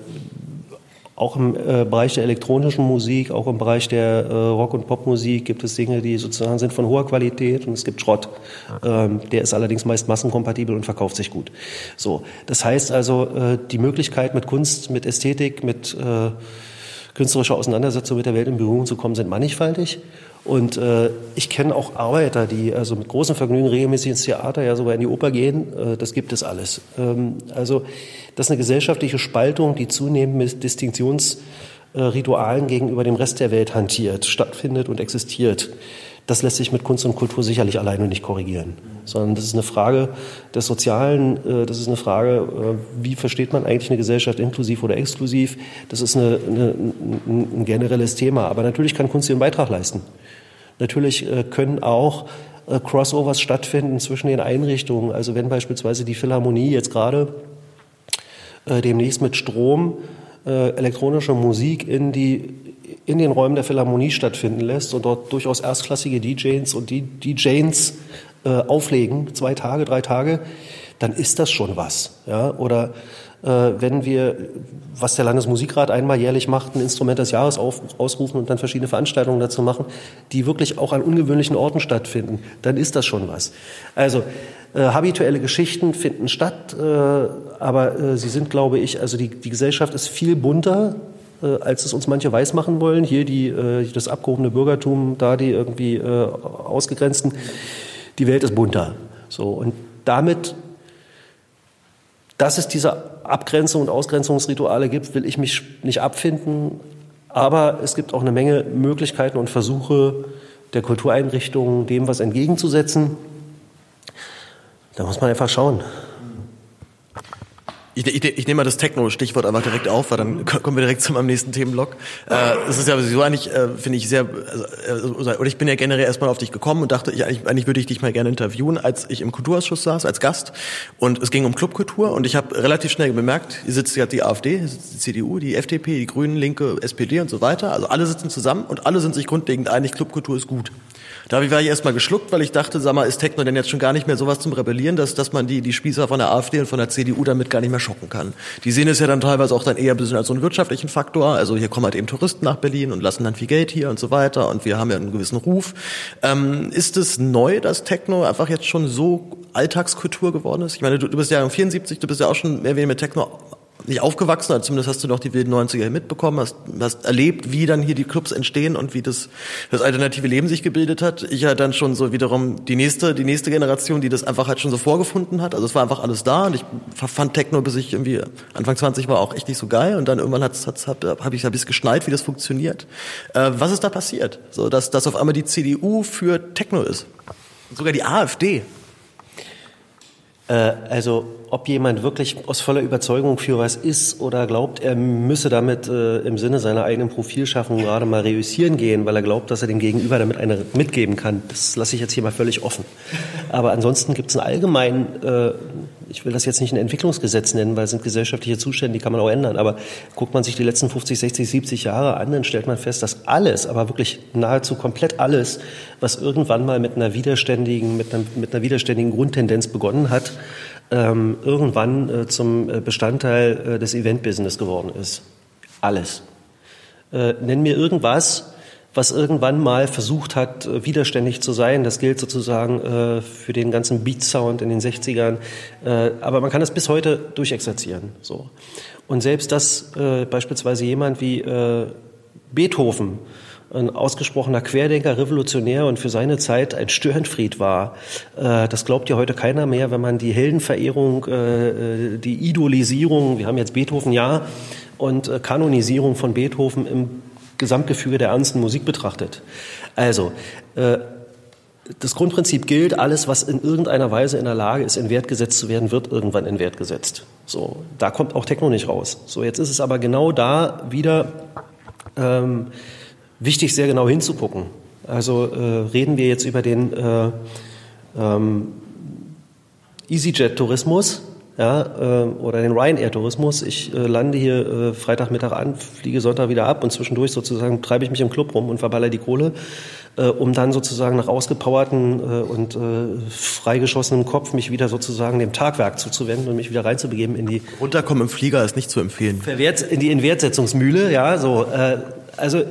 auch im äh, Bereich der elektronischen Musik, auch im Bereich der äh, Rock- und Popmusik gibt es Dinge, die sozusagen sind von hoher Qualität und es gibt Schrott. Ähm, der ist allerdings meist massenkompatibel und verkauft sich gut. So, das heißt also, äh, die Möglichkeit mit Kunst, mit Ästhetik, mit äh, künstlerischer Auseinandersetzung mit der Welt in Berührung zu kommen, sind mannigfaltig. Und äh, ich kenne auch Arbeiter, die also mit großem Vergnügen regelmäßig ins Theater, ja sogar in die Oper gehen. Äh, das gibt es alles. Ähm, also das ist eine gesellschaftliche Spaltung, die zunehmend mit Distinktionsritualen gegenüber dem Rest der Welt hantiert, stattfindet und existiert. Das lässt sich mit Kunst und Kultur sicherlich alleine nicht korrigieren, sondern das ist eine Frage des Sozialen, äh, das ist eine Frage, äh, wie versteht man eigentlich eine Gesellschaft inklusiv oder exklusiv. Das ist eine, eine, ein generelles Thema. Aber natürlich kann Kunst ihren Beitrag leisten. Natürlich äh, können auch äh, Crossovers stattfinden zwischen den Einrichtungen. Also wenn beispielsweise die Philharmonie jetzt gerade äh, demnächst mit Strom elektronische Musik in die in den Räumen der Philharmonie stattfinden lässt und dort durchaus erstklassige DJs und DJs auflegen, zwei Tage, drei Tage, dann ist das schon was. Ja? Oder wenn wir, was der Landesmusikrat einmal jährlich macht, ein Instrument des Jahres auf, ausrufen und dann verschiedene Veranstaltungen dazu machen, die wirklich auch an ungewöhnlichen Orten stattfinden, dann ist das schon was. Also äh, habituelle Geschichten finden statt, äh, aber äh, sie sind, glaube ich, also die, die Gesellschaft ist viel bunter, äh, als es uns manche weismachen wollen. Hier die, äh, das abgehobene Bürgertum, da die irgendwie äh, ausgegrenzten. Die Welt ist bunter. So, und damit dass es diese Abgrenzung und Ausgrenzungsrituale gibt, will ich mich nicht abfinden. Aber es gibt auch eine Menge Möglichkeiten und Versuche der Kultureinrichtungen, dem was entgegenzusetzen. Da muss man einfach schauen. Ich, ich, ich nehme mal das Techno-Stichwort einfach direkt auf, weil dann kommen wir direkt zu meinem nächsten Themenblock. Äh, es ist ja so eigentlich, äh, finde ich, sehr, also, oder ich bin ja generell erstmal auf dich gekommen und dachte, ich, eigentlich, eigentlich würde ich dich mal gerne interviewen, als ich im Kulturausschuss saß, als Gast. Und es ging um Clubkultur und ich habe relativ schnell bemerkt, hier sitzt ja die AfD, die CDU, die FDP, die Grünen, Linke, SPD und so weiter. Also alle sitzen zusammen und alle sind sich grundlegend einig, Clubkultur ist gut. Da war ich erstmal geschluckt, weil ich dachte, sag mal, ist Techno denn jetzt schon gar nicht mehr sowas zum Rebellieren, dass, dass man die, die Spießer von der AfD und von der CDU damit gar nicht mehr schocken kann. Die sehen es ja dann teilweise auch dann eher ein bisschen als so einen wirtschaftlichen Faktor. Also hier kommen halt eben Touristen nach Berlin und lassen dann viel Geld hier und so weiter und wir haben ja einen gewissen Ruf. Ähm, ist es neu, dass Techno einfach jetzt schon so Alltagskultur geworden ist? Ich meine, du, du bist ja um 74, du bist ja auch schon mehr weniger mit Techno nicht aufgewachsen, also zumindest hast du noch die wilden 90er mitbekommen, hast, hast erlebt, wie dann hier die Clubs entstehen und wie das, das alternative Leben sich gebildet hat. Ich halt dann schon so wiederum die nächste, die nächste Generation, die das einfach halt schon so vorgefunden hat. Also es war einfach alles da und ich fand Techno, bis ich irgendwie Anfang 20 war, auch echt nicht so geil und dann irgendwann hat's, hat's, hab, hab ich, hab ich's geschnallt, wie das funktioniert. Äh, was ist da passiert? So, dass, dass auf einmal die CDU für Techno ist. Sogar die AfD. Äh, also ob jemand wirklich aus voller Überzeugung für was ist oder glaubt, er müsse damit äh, im Sinne seiner eigenen Profilschaffung gerade mal reüssieren gehen, weil er glaubt, dass er dem Gegenüber damit eine mitgeben kann, das lasse ich jetzt hier mal völlig offen. Aber ansonsten gibt es einen allgemeinen, äh, ich will das jetzt nicht ein Entwicklungsgesetz nennen, weil es sind gesellschaftliche Zustände, die kann man auch ändern, aber guckt man sich die letzten 50, 60, 70 Jahre an, dann stellt man fest, dass alles, aber wirklich nahezu komplett alles, was irgendwann mal mit einer widerständigen, mit einer, mit einer widerständigen Grundtendenz begonnen hat, ähm, irgendwann äh, zum äh, Bestandteil äh, des Event-Business geworden ist. Alles. Äh, nenn mir irgendwas, was irgendwann mal versucht hat, äh, widerständig zu sein. Das gilt sozusagen äh, für den ganzen Beat-Sound in den 60ern. Äh, aber man kann das bis heute durchexerzieren. So. Und selbst das äh, beispielsweise jemand wie äh, Beethoven ein ausgesprochener Querdenker, Revolutionär und für seine Zeit ein Störenfried war. Äh, das glaubt ja heute keiner mehr, wenn man die Heldenverehrung, die Idolisierung, wir haben jetzt Beethoven ja, und Kanonisierung von Beethoven im Gesamtgefüge der ernsten Musik betrachtet. Also, das Grundprinzip gilt, alles, was in irgendeiner Weise in der Lage ist, in Wert gesetzt zu werden, wird irgendwann in Wert gesetzt. So, da kommt auch Techno nicht raus. So, jetzt ist es aber genau da wieder ähm, wichtig, sehr genau hinzugucken. Also äh, reden wir jetzt über den äh, ähm, EasyJet-Tourismus ja, äh, oder den Ryanair-Tourismus. Ich äh, lande hier äh, Freitagmittag an, fliege Sonntag wieder ab und zwischendurch sozusagen treibe ich mich im Club rum und verballer die Kohle, äh, um dann sozusagen nach ausgepowerten äh, und äh, freigeschossenem Kopf mich wieder sozusagen dem Tagwerk zuzuwenden und mich wieder reinzubegeben in die Runterkommen im Flieger ist nicht zu empfehlen. Verwert, in die Inwertsetzungsmühle, ja, so. Äh, also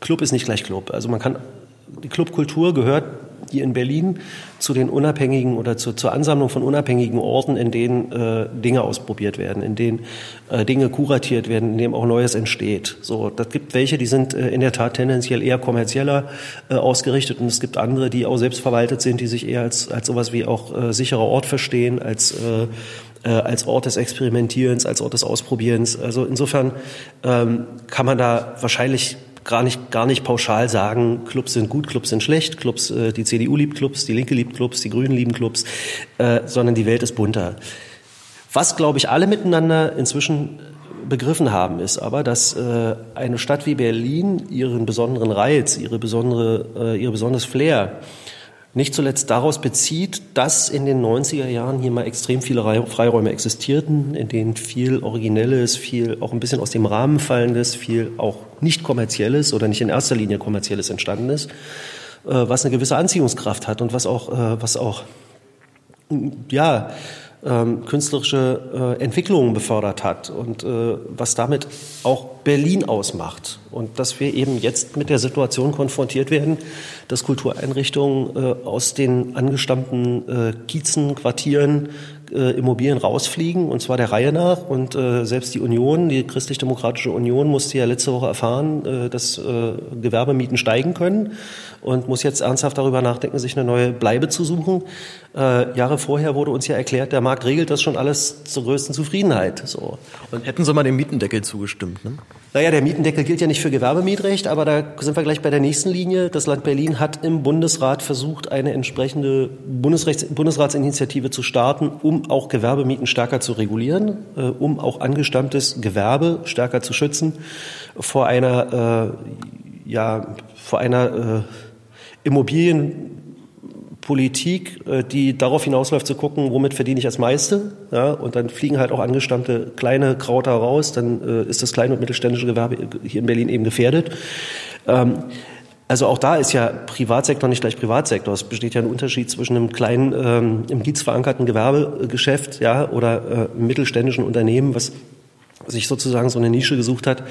Club ist nicht gleich Club. Also man kann, die Clubkultur gehört hier in Berlin zu den unabhängigen oder zu, zur Ansammlung von unabhängigen Orten, in denen äh, Dinge ausprobiert werden, in denen äh, Dinge kuratiert werden, in denen auch Neues entsteht. So, das gibt welche, die sind äh, in der Tat tendenziell eher kommerzieller äh, ausgerichtet und es gibt andere, die auch selbstverwaltet sind, die sich eher als, als sowas wie auch äh, sicherer Ort verstehen, als äh, äh, als Ort des Experimentierens, als Ort des Ausprobierens. Also insofern ähm, kann man da wahrscheinlich gar nicht, gar nicht pauschal sagen, Clubs sind gut, Clubs sind schlecht, Clubs, äh, die CDU liebt Clubs, die Linke liebt Clubs, die Grünen lieben Clubs, äh, sondern die Welt ist bunter. Was, glaube ich, alle miteinander inzwischen begriffen haben, ist aber, dass äh, eine Stadt wie Berlin ihren besonderen Reiz, ihre besondere, äh, ihre besonderes Flair nicht zuletzt daraus bezieht, dass in den 90er Jahren hier mal extrem viele Freiräume existierten, in denen viel Originelles, viel auch ein bisschen aus dem Rahmen fallendes, viel auch nicht kommerzielles oder nicht in erster Linie kommerzielles entstanden ist, äh, was eine gewisse Anziehungskraft hat und was auch, äh, was auch, ja, ähm, künstlerische äh, Entwicklungen befördert hat und äh, was damit auch Berlin ausmacht. Und dass wir eben jetzt mit der Situation konfrontiert werden, dass Kultureinrichtungen äh, aus den angestammten äh, Kiezen, Quartieren, äh, Immobilien rausfliegen, und zwar der Reihe nach. Und äh, selbst die Union, die christlich-demokratische Union, musste ja letzte Woche erfahren, äh, dass äh, Gewerbemieten steigen können und muss jetzt ernsthaft darüber nachdenken, sich eine neue Bleibe zu suchen. Äh, Jahre vorher wurde uns ja erklärt, der Markt regelt das schon alles zur größten Zufriedenheit. So. Und hätten Sie mal dem Mietendeckel zugestimmt, ne? Naja, der Mietendeckel gilt ja nicht für Gewerbemietrecht, aber da sind wir gleich bei der nächsten Linie. Das Land Berlin hat im Bundesrat versucht, eine entsprechende Bundesrechts Bundesratsinitiative zu starten, um auch Gewerbemieten stärker zu regulieren, äh, um auch angestammtes Gewerbe stärker zu schützen vor einer, äh, ja, vor einer äh, Immobilienpolitik, äh, die darauf hinausläuft zu gucken, womit verdiene ich das meiste. Ja, und dann fliegen halt auch angestammte kleine Krauter raus, dann äh, ist das kleine und mittelständische Gewerbe hier in Berlin eben gefährdet. Ähm, also auch da ist ja Privatsektor nicht gleich Privatsektor. Es besteht ja ein Unterschied zwischen einem kleinen, ähm, im Kiez verankerten Gewerbegeschäft ja, oder äh, mittelständischen Unternehmen, was sich sozusagen so eine Nische gesucht hat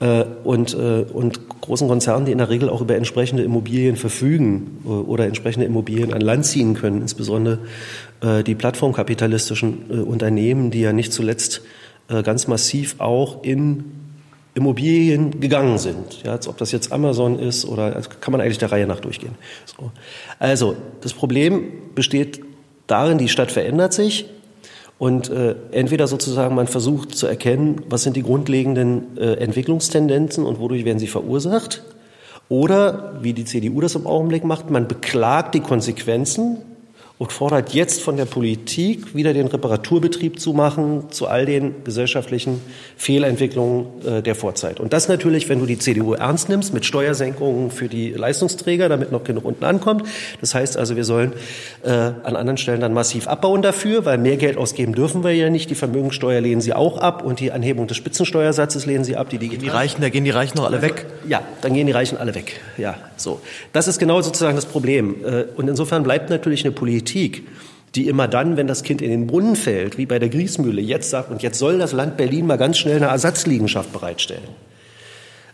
und, äh, und großen Konzernen, die in der Regel auch über entsprechende Immobilien verfügen äh, oder entsprechende Immobilien an Land ziehen können, insbesondere äh, die plattformkapitalistischen äh, Unternehmen, die ja nicht zuletzt äh, ganz massiv auch in Immobilien gegangen sind. Ja, als ob das jetzt Amazon ist oder kann man eigentlich der Reihe nach durchgehen. So. Also das Problem besteht darin, die Stadt verändert sich und äh, entweder sozusagen man versucht zu erkennen, was sind die grundlegenden äh, Entwicklungstendenzen und wodurch werden sie verursacht. Oder, wie die CDU das im Augenblick macht, man beklagt die Konsequenzen und fordert jetzt von der Politik wieder den Reparaturbetrieb zu machen zu all den gesellschaftlichen Fehlentwicklungen äh, der Vorzeit. Und das natürlich, wenn du die CDU ernst nimmst, mit Steuersenkungen für die Leistungsträger, damit noch genug unten ankommt. Das heißt also, wir sollen äh, an anderen Stellen dann massiv abbauen dafür, weil mehr Geld ausgeben dürfen wir ja nicht. Die Vermögensteuer lehnen sie auch ab und die Anhebung des Spitzensteuersatzes lehnen sie ab. Die, die, die Reichen, da gehen die Reichen noch alle weg. Ja, dann gehen die Reichen alle weg. Ja, so. Das ist genau sozusagen das Problem. Äh, und insofern bleibt natürlich eine Politik, Politik, die immer dann, wenn das Kind in den Brunnen fällt, wie bei der Griesmühle, jetzt sagt, und jetzt soll das Land Berlin mal ganz schnell eine Ersatzliegenschaft bereitstellen,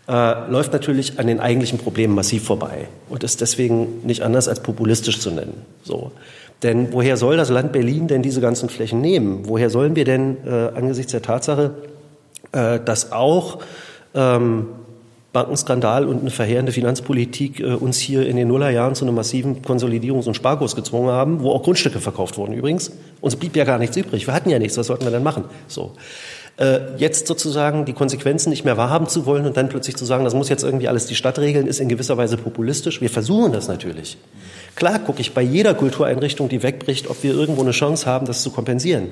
äh, läuft natürlich an den eigentlichen Problemen massiv vorbei und ist deswegen nicht anders als populistisch zu nennen. So. Denn woher soll das Land Berlin denn diese ganzen Flächen nehmen? Woher sollen wir denn äh, angesichts der Tatsache, äh, dass auch ähm, Bankenskandal und eine verheerende Finanzpolitik äh, uns hier in den Nullerjahren zu einem massiven Konsolidierungs- und Sparkurs gezwungen haben, wo auch Grundstücke verkauft wurden übrigens. Uns blieb ja gar nichts übrig. Wir hatten ja nichts. Was sollten wir denn machen? So. Äh, jetzt sozusagen die Konsequenzen nicht mehr wahrhaben zu wollen und dann plötzlich zu sagen, das muss jetzt irgendwie alles die Stadt regeln, ist in gewisser Weise populistisch. Wir versuchen das natürlich. Klar gucke ich bei jeder Kultureinrichtung, die wegbricht, ob wir irgendwo eine Chance haben, das zu kompensieren.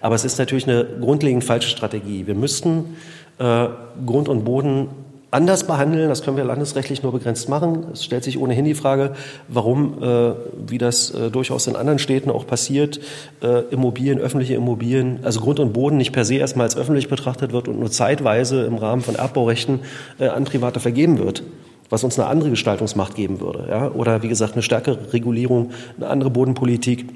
Aber es ist natürlich eine grundlegend falsche Strategie. Wir müssten äh, Grund und Boden anders behandeln. Das können wir landesrechtlich nur begrenzt machen. Es stellt sich ohnehin die Frage, warum, äh, wie das äh, durchaus in anderen Städten auch passiert, äh, Immobilien, öffentliche Immobilien, also Grund und Boden nicht per se erstmal als öffentlich betrachtet wird und nur zeitweise im Rahmen von Erbbaurechten äh, an Private vergeben wird was uns eine andere Gestaltungsmacht geben würde. Ja? Oder wie gesagt, eine stärkere Regulierung, eine andere Bodenpolitik.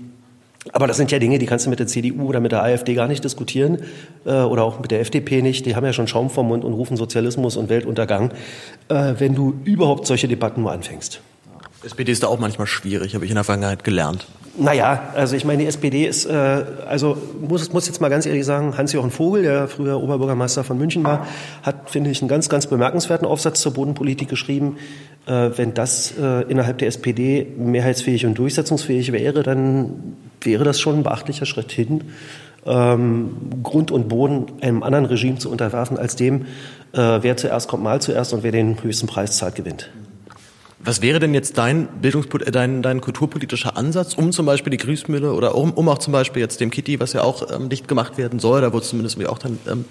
Aber das sind ja Dinge, die kannst du mit der CDU oder mit der AfD gar nicht diskutieren äh, oder auch mit der FDP nicht. Die haben ja schon Schaum vom Mund und rufen Sozialismus und Weltuntergang, äh, wenn du überhaupt solche Debatten nur anfängst. SPD ist da auch manchmal schwierig, habe ich in der Vergangenheit gelernt. Naja, also ich meine, die SPD ist, äh, also muss, muss jetzt mal ganz ehrlich sagen, Hans-Jochen Vogel, der früher Oberbürgermeister von München war, hat, finde ich, einen ganz, ganz bemerkenswerten Aufsatz zur Bodenpolitik geschrieben. Äh, wenn das äh, innerhalb der SPD mehrheitsfähig und durchsetzungsfähig wäre, dann wäre das schon ein beachtlicher Schritt hin, ähm, Grund und Boden einem anderen Regime zu unterwerfen, als dem, äh, wer zuerst kommt, mal zuerst und wer den höchsten Preis zahlt, gewinnt. Was wäre denn jetzt dein, Bildungspol dein, dein kulturpolitischer Ansatz, um zum Beispiel die Grüßmühle oder um, um auch zum Beispiel jetzt dem Kitty, was ja auch ähm, dicht gemacht werden soll, da wurde es zumindest auch dann ähm,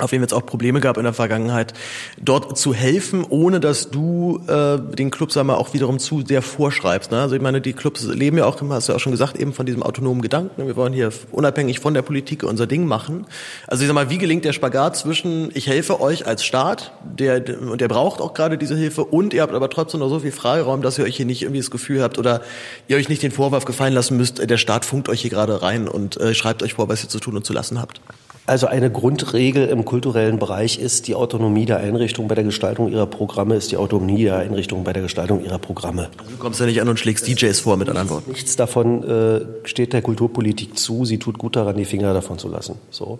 auf jeden Fall auch Probleme gab in der Vergangenheit, dort zu helfen, ohne dass du äh, den Clubs einmal auch wiederum zu sehr vorschreibst. Ne? Also ich meine, die Clubs leben ja auch, hast du ja auch schon gesagt, eben von diesem autonomen Gedanken. Wir wollen hier unabhängig von der Politik unser Ding machen. Also ich sag mal, wie gelingt der Spagat zwischen, ich helfe euch als Staat, der und der braucht auch gerade diese Hilfe, und ihr habt aber trotzdem noch so viel Freiraum, dass ihr euch hier nicht irgendwie das Gefühl habt oder ihr euch nicht den Vorwurf gefallen lassen müsst, der Staat funkt euch hier gerade rein und äh, schreibt euch vor, was ihr zu tun und zu lassen habt. Also eine Grundregel im kulturellen Bereich ist die Autonomie der Einrichtung bei der Gestaltung ihrer Programme, ist die Autonomie der Einrichtung bei der Gestaltung ihrer Programme. Also du kommst ja nicht an und schlägst DJs vor, mit anderen Worten. Nichts davon äh, steht der Kulturpolitik zu. Sie tut gut daran, die Finger davon zu lassen. So.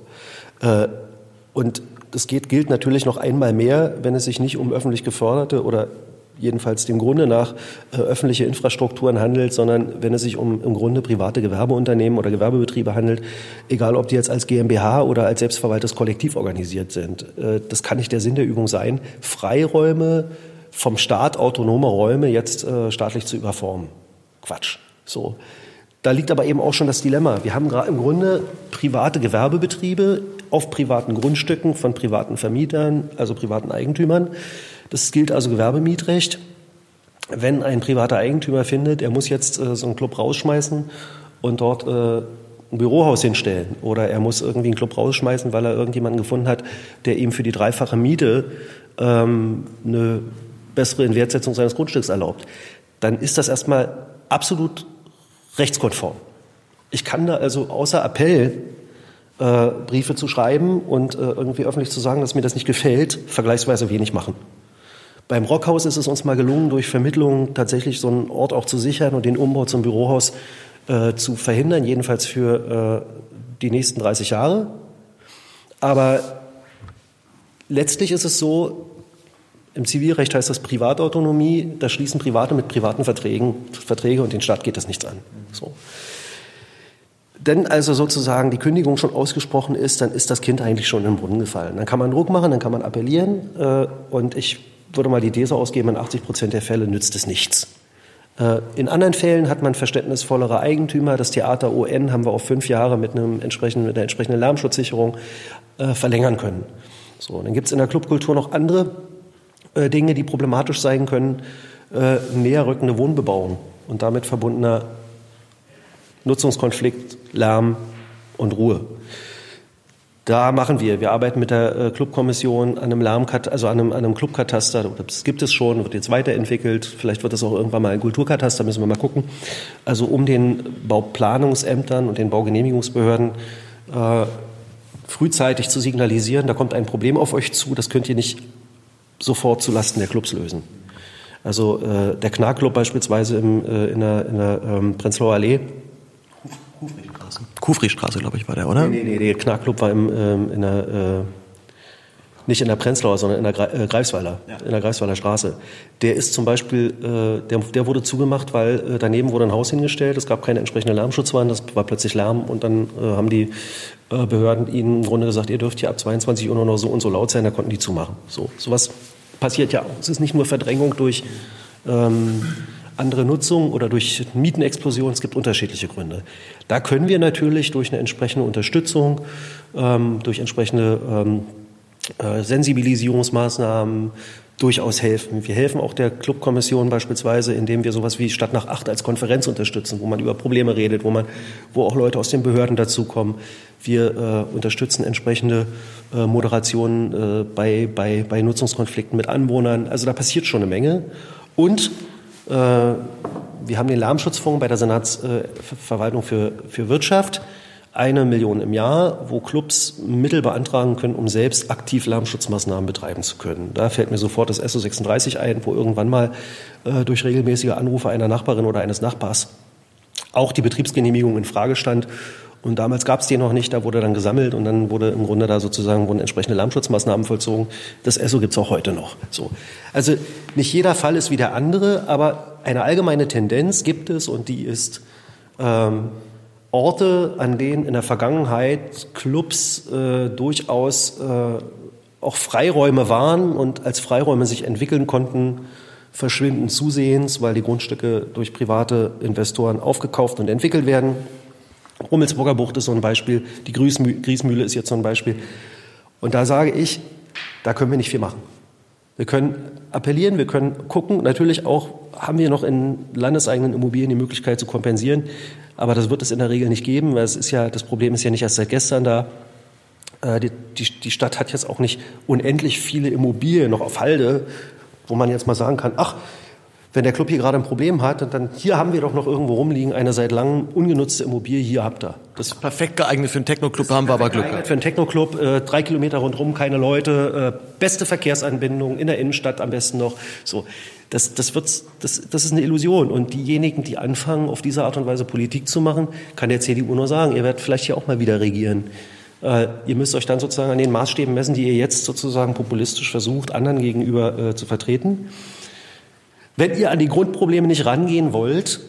Äh, und das geht, gilt natürlich noch einmal mehr, wenn es sich nicht um öffentlich geförderte oder jedenfalls dem Grunde nach äh, öffentliche Infrastrukturen handelt, sondern wenn es sich um im Grunde private Gewerbeunternehmen oder Gewerbebetriebe handelt, egal ob die jetzt als GmbH oder als selbstverwaltetes Kollektiv organisiert sind. Äh, das kann nicht der Sinn der Übung sein, Freiräume vom Staat, autonome Räume jetzt äh, staatlich zu überformen. Quatsch. So. Da liegt aber eben auch schon das Dilemma. Wir haben im Grunde private Gewerbebetriebe auf privaten Grundstücken von privaten Vermietern, also privaten Eigentümern. Das gilt also Gewerbemietrecht. Wenn ein privater Eigentümer findet, er muss jetzt äh, so einen Club rausschmeißen und dort äh, ein Bürohaus hinstellen oder er muss irgendwie einen Club rausschmeißen, weil er irgendjemanden gefunden hat, der ihm für die dreifache Miete ähm, eine bessere Inwertsetzung seines Grundstücks erlaubt, dann ist das erstmal absolut rechtskonform. Ich kann da also außer Appell äh, Briefe zu schreiben und äh, irgendwie öffentlich zu sagen, dass mir das nicht gefällt, vergleichsweise wenig machen. Beim Rockhaus ist es uns mal gelungen, durch Vermittlung tatsächlich so einen Ort auch zu sichern und den Umbau zum Bürohaus äh, zu verhindern, jedenfalls für äh, die nächsten 30 Jahre. Aber letztlich ist es so, im Zivilrecht heißt das Privatautonomie, da schließen Private mit privaten Verträgen Verträge und den Staat geht das nichts an. So. Wenn also sozusagen die Kündigung schon ausgesprochen ist, dann ist das Kind eigentlich schon in den Brunnen gefallen. Dann kann man Druck machen, dann kann man appellieren äh, und ich würde mal die These ausgeben, in 80 Prozent der Fälle nützt es nichts. Äh, in anderen Fällen hat man verständnisvollere Eigentümer. Das Theater UN haben wir auf fünf Jahre mit, einem entsprechenden, mit einer entsprechenden Lärmschutzsicherung äh, verlängern können. So, dann gibt es in der Clubkultur noch andere äh, Dinge, die problematisch sein können. Äh, näherrückende Wohnbebauung und damit verbundener Nutzungskonflikt, Lärm und Ruhe. Da machen wir. Wir arbeiten mit der äh, Clubkommission an einem Lärmkat also an einem, einem Clubkataster. Das gibt es schon, wird jetzt weiterentwickelt. Vielleicht wird es auch irgendwann mal ein Kulturkataster, müssen wir mal gucken. Also um den Bauplanungsämtern und den Baugenehmigungsbehörden äh, frühzeitig zu signalisieren, da kommt ein Problem auf euch zu, das könnt ihr nicht sofort zulasten der Clubs lösen. Also äh, der Knarrclub beispielsweise im, äh, in der, in der ähm, Prenzlauer Allee Kufrichstraße. Kufrichstraße, glaube ich, war der, oder? Nee, nee, nee, der Knarrclub war im, ähm, in der, äh, nicht in der Prenzlauer, sondern in der äh, Greifswalder, ja. in der Greifswalder Straße. Der ist zum Beispiel, äh, der, der wurde zugemacht, weil äh, daneben wurde ein Haus hingestellt, es gab keine entsprechende Lärmschutzwand, das war plötzlich Lärm und dann äh, haben die äh, Behörden ihnen im Grunde gesagt, ihr dürft hier ab 22 Uhr nur noch so und so laut sein, da konnten die zumachen. So, sowas passiert ja auch. Es ist nicht nur Verdrängung durch ähm, andere Nutzung oder durch Mietenexplosion. Es gibt unterschiedliche Gründe. Da können wir natürlich durch eine entsprechende Unterstützung, ähm, durch entsprechende ähm, äh, Sensibilisierungsmaßnahmen durchaus helfen. Wir helfen auch der Clubkommission beispielsweise, indem wir sowas wie Stadt nach acht als Konferenz unterstützen, wo man über Probleme redet, wo man, wo auch Leute aus den Behörden dazukommen. Wir äh, unterstützen entsprechende äh, Moderationen äh, bei, bei, bei Nutzungskonflikten mit Anwohnern. Also da passiert schon eine Menge. Und wir haben den Lärmschutzfonds bei der Senatsverwaltung für, für Wirtschaft. Eine Million im Jahr, wo Clubs Mittel beantragen können, um selbst aktiv Lärmschutzmaßnahmen betreiben zu können. Da fällt mir sofort das SO 36 ein, wo irgendwann mal äh, durch regelmäßige Anrufe einer Nachbarin oder eines Nachbars auch die Betriebsgenehmigung in Frage stand und damals gab es die noch nicht, da wurde dann gesammelt und dann wurde im Grunde da sozusagen wurden entsprechende Lärmschutzmaßnahmen vollzogen. Das ESSO gibt es auch heute noch. So. Also nicht jeder Fall ist wie der andere, aber eine allgemeine Tendenz gibt es und die ist ähm, Orte, an denen in der Vergangenheit Clubs äh, durchaus äh, auch Freiräume waren und als Freiräume sich entwickeln konnten, verschwinden zusehends, weil die Grundstücke durch private Investoren aufgekauft und entwickelt werden. Rummelsburger Bucht ist so ein Beispiel, die Griesmühle ist jetzt so ein Beispiel. Und da sage ich, da können wir nicht viel machen. Wir können appellieren, wir können gucken. Natürlich auch haben wir noch in landeseigenen Immobilien die Möglichkeit zu kompensieren. Aber das wird es in der Regel nicht geben, weil es ist ja, das Problem ist ja nicht erst seit gestern da. Äh, die, die, die Stadt hat jetzt auch nicht unendlich viele Immobilien noch auf Halde, wo man jetzt mal sagen kann, ach, wenn der Club hier gerade ein Problem hat, dann hier haben wir doch noch irgendwo rumliegen, eine seit langem ungenutzte Immobilie, hier habt ihr. Das ist perfekt geeignet für einen Techno-Club, haben wir aber Glück. Für einen Techno-Club, äh, drei Kilometer rundherum, keine Leute, äh, beste Verkehrsanbindung, in der Innenstadt am besten noch. So, das, das, wird, das, das ist eine Illusion. Und diejenigen, die anfangen, auf diese Art und Weise Politik zu machen, kann der CDU nur sagen, ihr werdet vielleicht hier auch mal wieder regieren. Äh, ihr müsst euch dann sozusagen an den Maßstäben messen, die ihr jetzt sozusagen populistisch versucht, anderen gegenüber äh, zu vertreten. Wenn ihr an die Grundprobleme nicht rangehen wollt,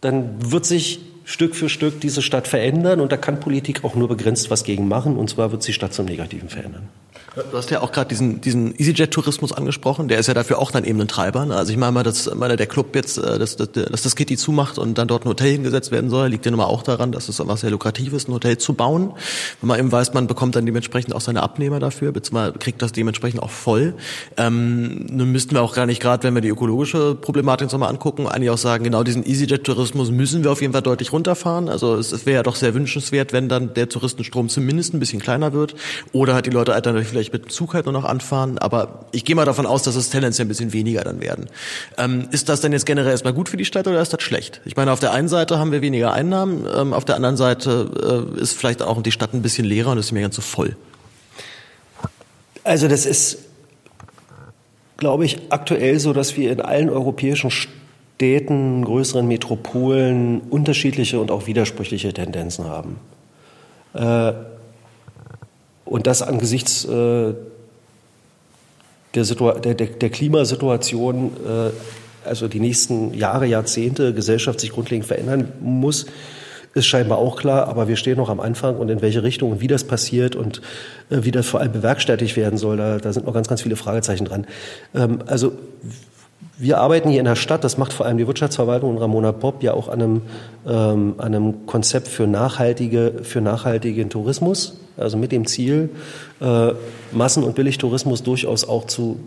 dann wird sich Stück für Stück diese Stadt verändern und da kann Politik auch nur begrenzt was gegen machen und zwar wird sie Stadt zum Negativen verändern. Du hast ja auch gerade diesen, diesen EasyJet-Tourismus angesprochen, der ist ja dafür auch dann eben ein Treiber. Ne? Also ich meine mal, dass meine, der Club jetzt, äh, dass, dass, dass das Kitty zumacht und dann dort ein Hotel hingesetzt werden soll, liegt ja nun mal auch daran, dass es einfach sehr lukrativ ist, ein Hotel zu bauen. Wenn man eben weiß, man bekommt dann dementsprechend auch seine Abnehmer dafür, beziehungsweise kriegt das dementsprechend auch voll. Ähm, nun müssten wir auch gar nicht gerade, wenn wir die ökologische Problematik nochmal angucken, eigentlich auch sagen, genau diesen EasyJet-Tourismus müssen wir auf jeden Fall deutlich runterfahren. Also es, es wäre ja doch sehr wünschenswert, wenn dann der Touristenstrom zumindest ein bisschen kleiner wird oder hat die Leute alternativ vielleicht mit dem Zug halt nur noch anfahren. Aber ich gehe mal davon aus, dass es tendenziell ein bisschen weniger dann werden. Ähm, ist das denn jetzt generell erstmal gut für die Stadt oder ist das schlecht? Ich meine, auf der einen Seite haben wir weniger Einnahmen, ähm, auf der anderen Seite äh, ist vielleicht auch die Stadt ein bisschen leerer und ist nicht mehr ganz so voll. Also das ist, glaube ich, aktuell so, dass wir in allen europäischen Städten, größeren Metropolen unterschiedliche und auch widersprüchliche Tendenzen haben. Äh, und das angesichts äh, der, der, der, Klimasituation, äh, also die nächsten Jahre, Jahrzehnte Gesellschaft sich grundlegend verändern muss, ist scheinbar auch klar, aber wir stehen noch am Anfang und in welche Richtung und wie das passiert und äh, wie das vor allem bewerkstelligt werden soll, da, da sind noch ganz, ganz viele Fragezeichen dran. Ähm, also wir arbeiten hier in der Stadt, das macht vor allem die Wirtschaftsverwaltung und Ramona Bob ja auch an einem, ähm, an einem Konzept für, nachhaltige, für nachhaltigen Tourismus, also mit dem Ziel, äh, Massen- und Billigtourismus durchaus auch zu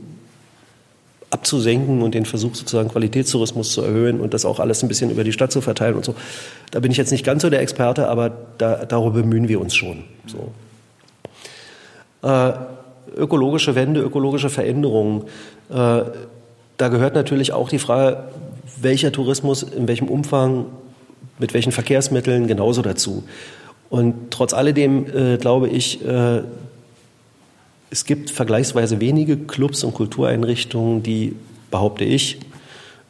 abzusenken und den Versuch sozusagen Qualitätstourismus zu erhöhen und das auch alles ein bisschen über die Stadt zu verteilen und so. Da bin ich jetzt nicht ganz so der Experte, aber da, darüber bemühen wir uns schon. So. Äh, ökologische Wende, ökologische Veränderungen. Äh, da gehört natürlich auch die Frage, welcher Tourismus, in welchem Umfang, mit welchen Verkehrsmitteln genauso dazu. Und trotz alledem äh, glaube ich, äh, es gibt vergleichsweise wenige Clubs und Kultureinrichtungen, die, behaupte ich,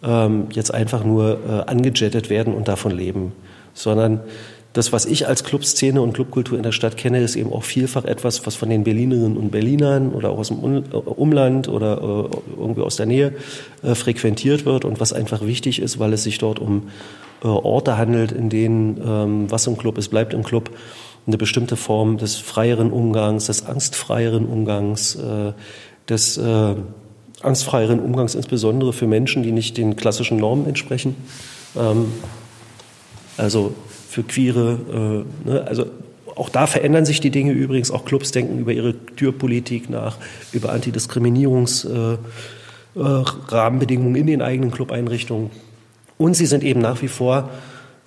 ähm, jetzt einfach nur äh, angejettet werden und davon leben, sondern das, was ich als Clubszene und Clubkultur in der Stadt kenne, ist eben auch vielfach etwas, was von den Berlinerinnen und Berlinern oder auch aus dem äh, Umland oder äh, irgendwie aus der Nähe äh, frequentiert wird und was einfach wichtig ist, weil es sich dort um Orte handelt, in denen ähm, was im Club ist, bleibt im Club. Eine bestimmte Form des freieren Umgangs, des angstfreieren Umgangs, des angstfreieren Umgangs, insbesondere für Menschen, die nicht den klassischen Normen entsprechen. Ähm, also für Queere. Äh, ne? Also auch da verändern sich die Dinge übrigens. Auch Clubs denken über ihre Türpolitik nach, über Antidiskriminierungsrahmenbedingungen äh, äh, in den eigenen Clubeinrichtungen. Und sie sind eben nach wie vor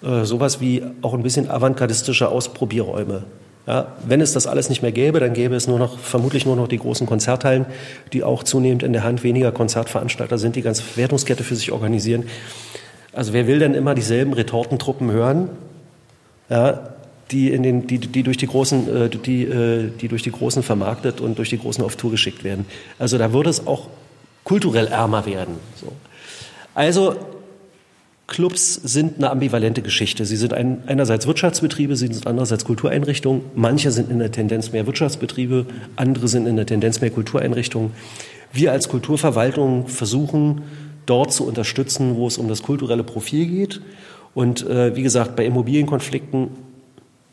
äh, sowas wie auch ein bisschen avantgardistische Ausprobierräume. Ja, wenn es das alles nicht mehr gäbe, dann gäbe es nur noch, vermutlich nur noch die großen Konzerthallen, die auch zunehmend in der Hand weniger Konzertveranstalter sind, die ganze Wertungskette für sich organisieren. Also wer will denn immer dieselben Retortentruppen hören? ja, die, in den, die, die, durch die, großen, äh, die, äh, die durch die Großen vermarktet und durch die Großen auf Tour geschickt werden. Also da würde es auch kulturell ärmer werden. So. Also Clubs sind eine ambivalente Geschichte. Sie sind ein, einerseits Wirtschaftsbetriebe, sie sind andererseits Kultureinrichtungen. Manche sind in der Tendenz mehr Wirtschaftsbetriebe, andere sind in der Tendenz mehr Kultureinrichtungen. Wir als Kulturverwaltung versuchen, dort zu unterstützen, wo es um das kulturelle Profil geht und äh, wie gesagt, bei Immobilienkonflikten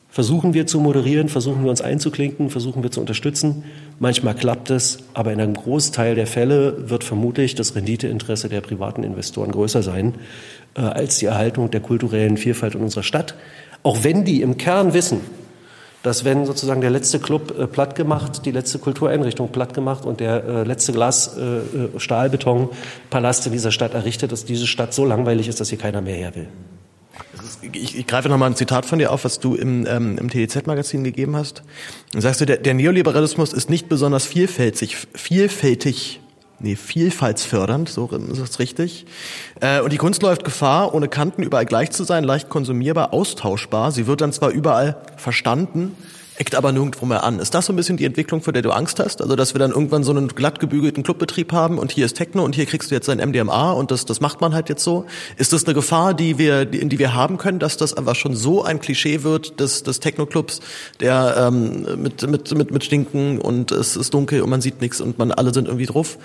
versuchen wir zu moderieren, versuchen wir uns einzuklinken, versuchen wir zu unterstützen. Manchmal klappt es, aber in einem Großteil der Fälle wird vermutlich das Renditeinteresse der privaten Investoren größer sein äh, als die Erhaltung der kulturellen Vielfalt in unserer Stadt. Auch wenn die im Kern wissen, dass wenn sozusagen der letzte Club äh, platt gemacht, die letzte Kultureinrichtung platt gemacht und der äh, letzte Glas äh, äh Stahlbetonpalast in dieser Stadt errichtet, dass diese Stadt so langweilig ist, dass hier keiner mehr her will ich, ich greife nochmal ein Zitat von dir auf, was du im, ähm, im TDZ-Magazin gegeben hast. Dann sagst du, der, der Neoliberalismus ist nicht besonders vielfältig, vielfältig, nee, vielfaltsfördernd, so ist es richtig. Äh, und die Kunst läuft Gefahr, ohne Kanten überall gleich zu sein, leicht konsumierbar, austauschbar. Sie wird dann zwar überall verstanden, eckt aber nirgendwo mehr an. Ist das so ein bisschen die Entwicklung, vor der du Angst hast? Also, dass wir dann irgendwann so einen glatt gebügelten Clubbetrieb haben und hier ist Techno und hier kriegst du jetzt ein MDMA und das, das macht man halt jetzt so. Ist das eine Gefahr, die wir, in die wir haben können, dass das einfach schon so ein Klischee wird des, des Techno-Clubs, der ähm, mit, mit, mit, mit Stinken und es ist dunkel und man sieht nichts und man alle sind irgendwie drauf?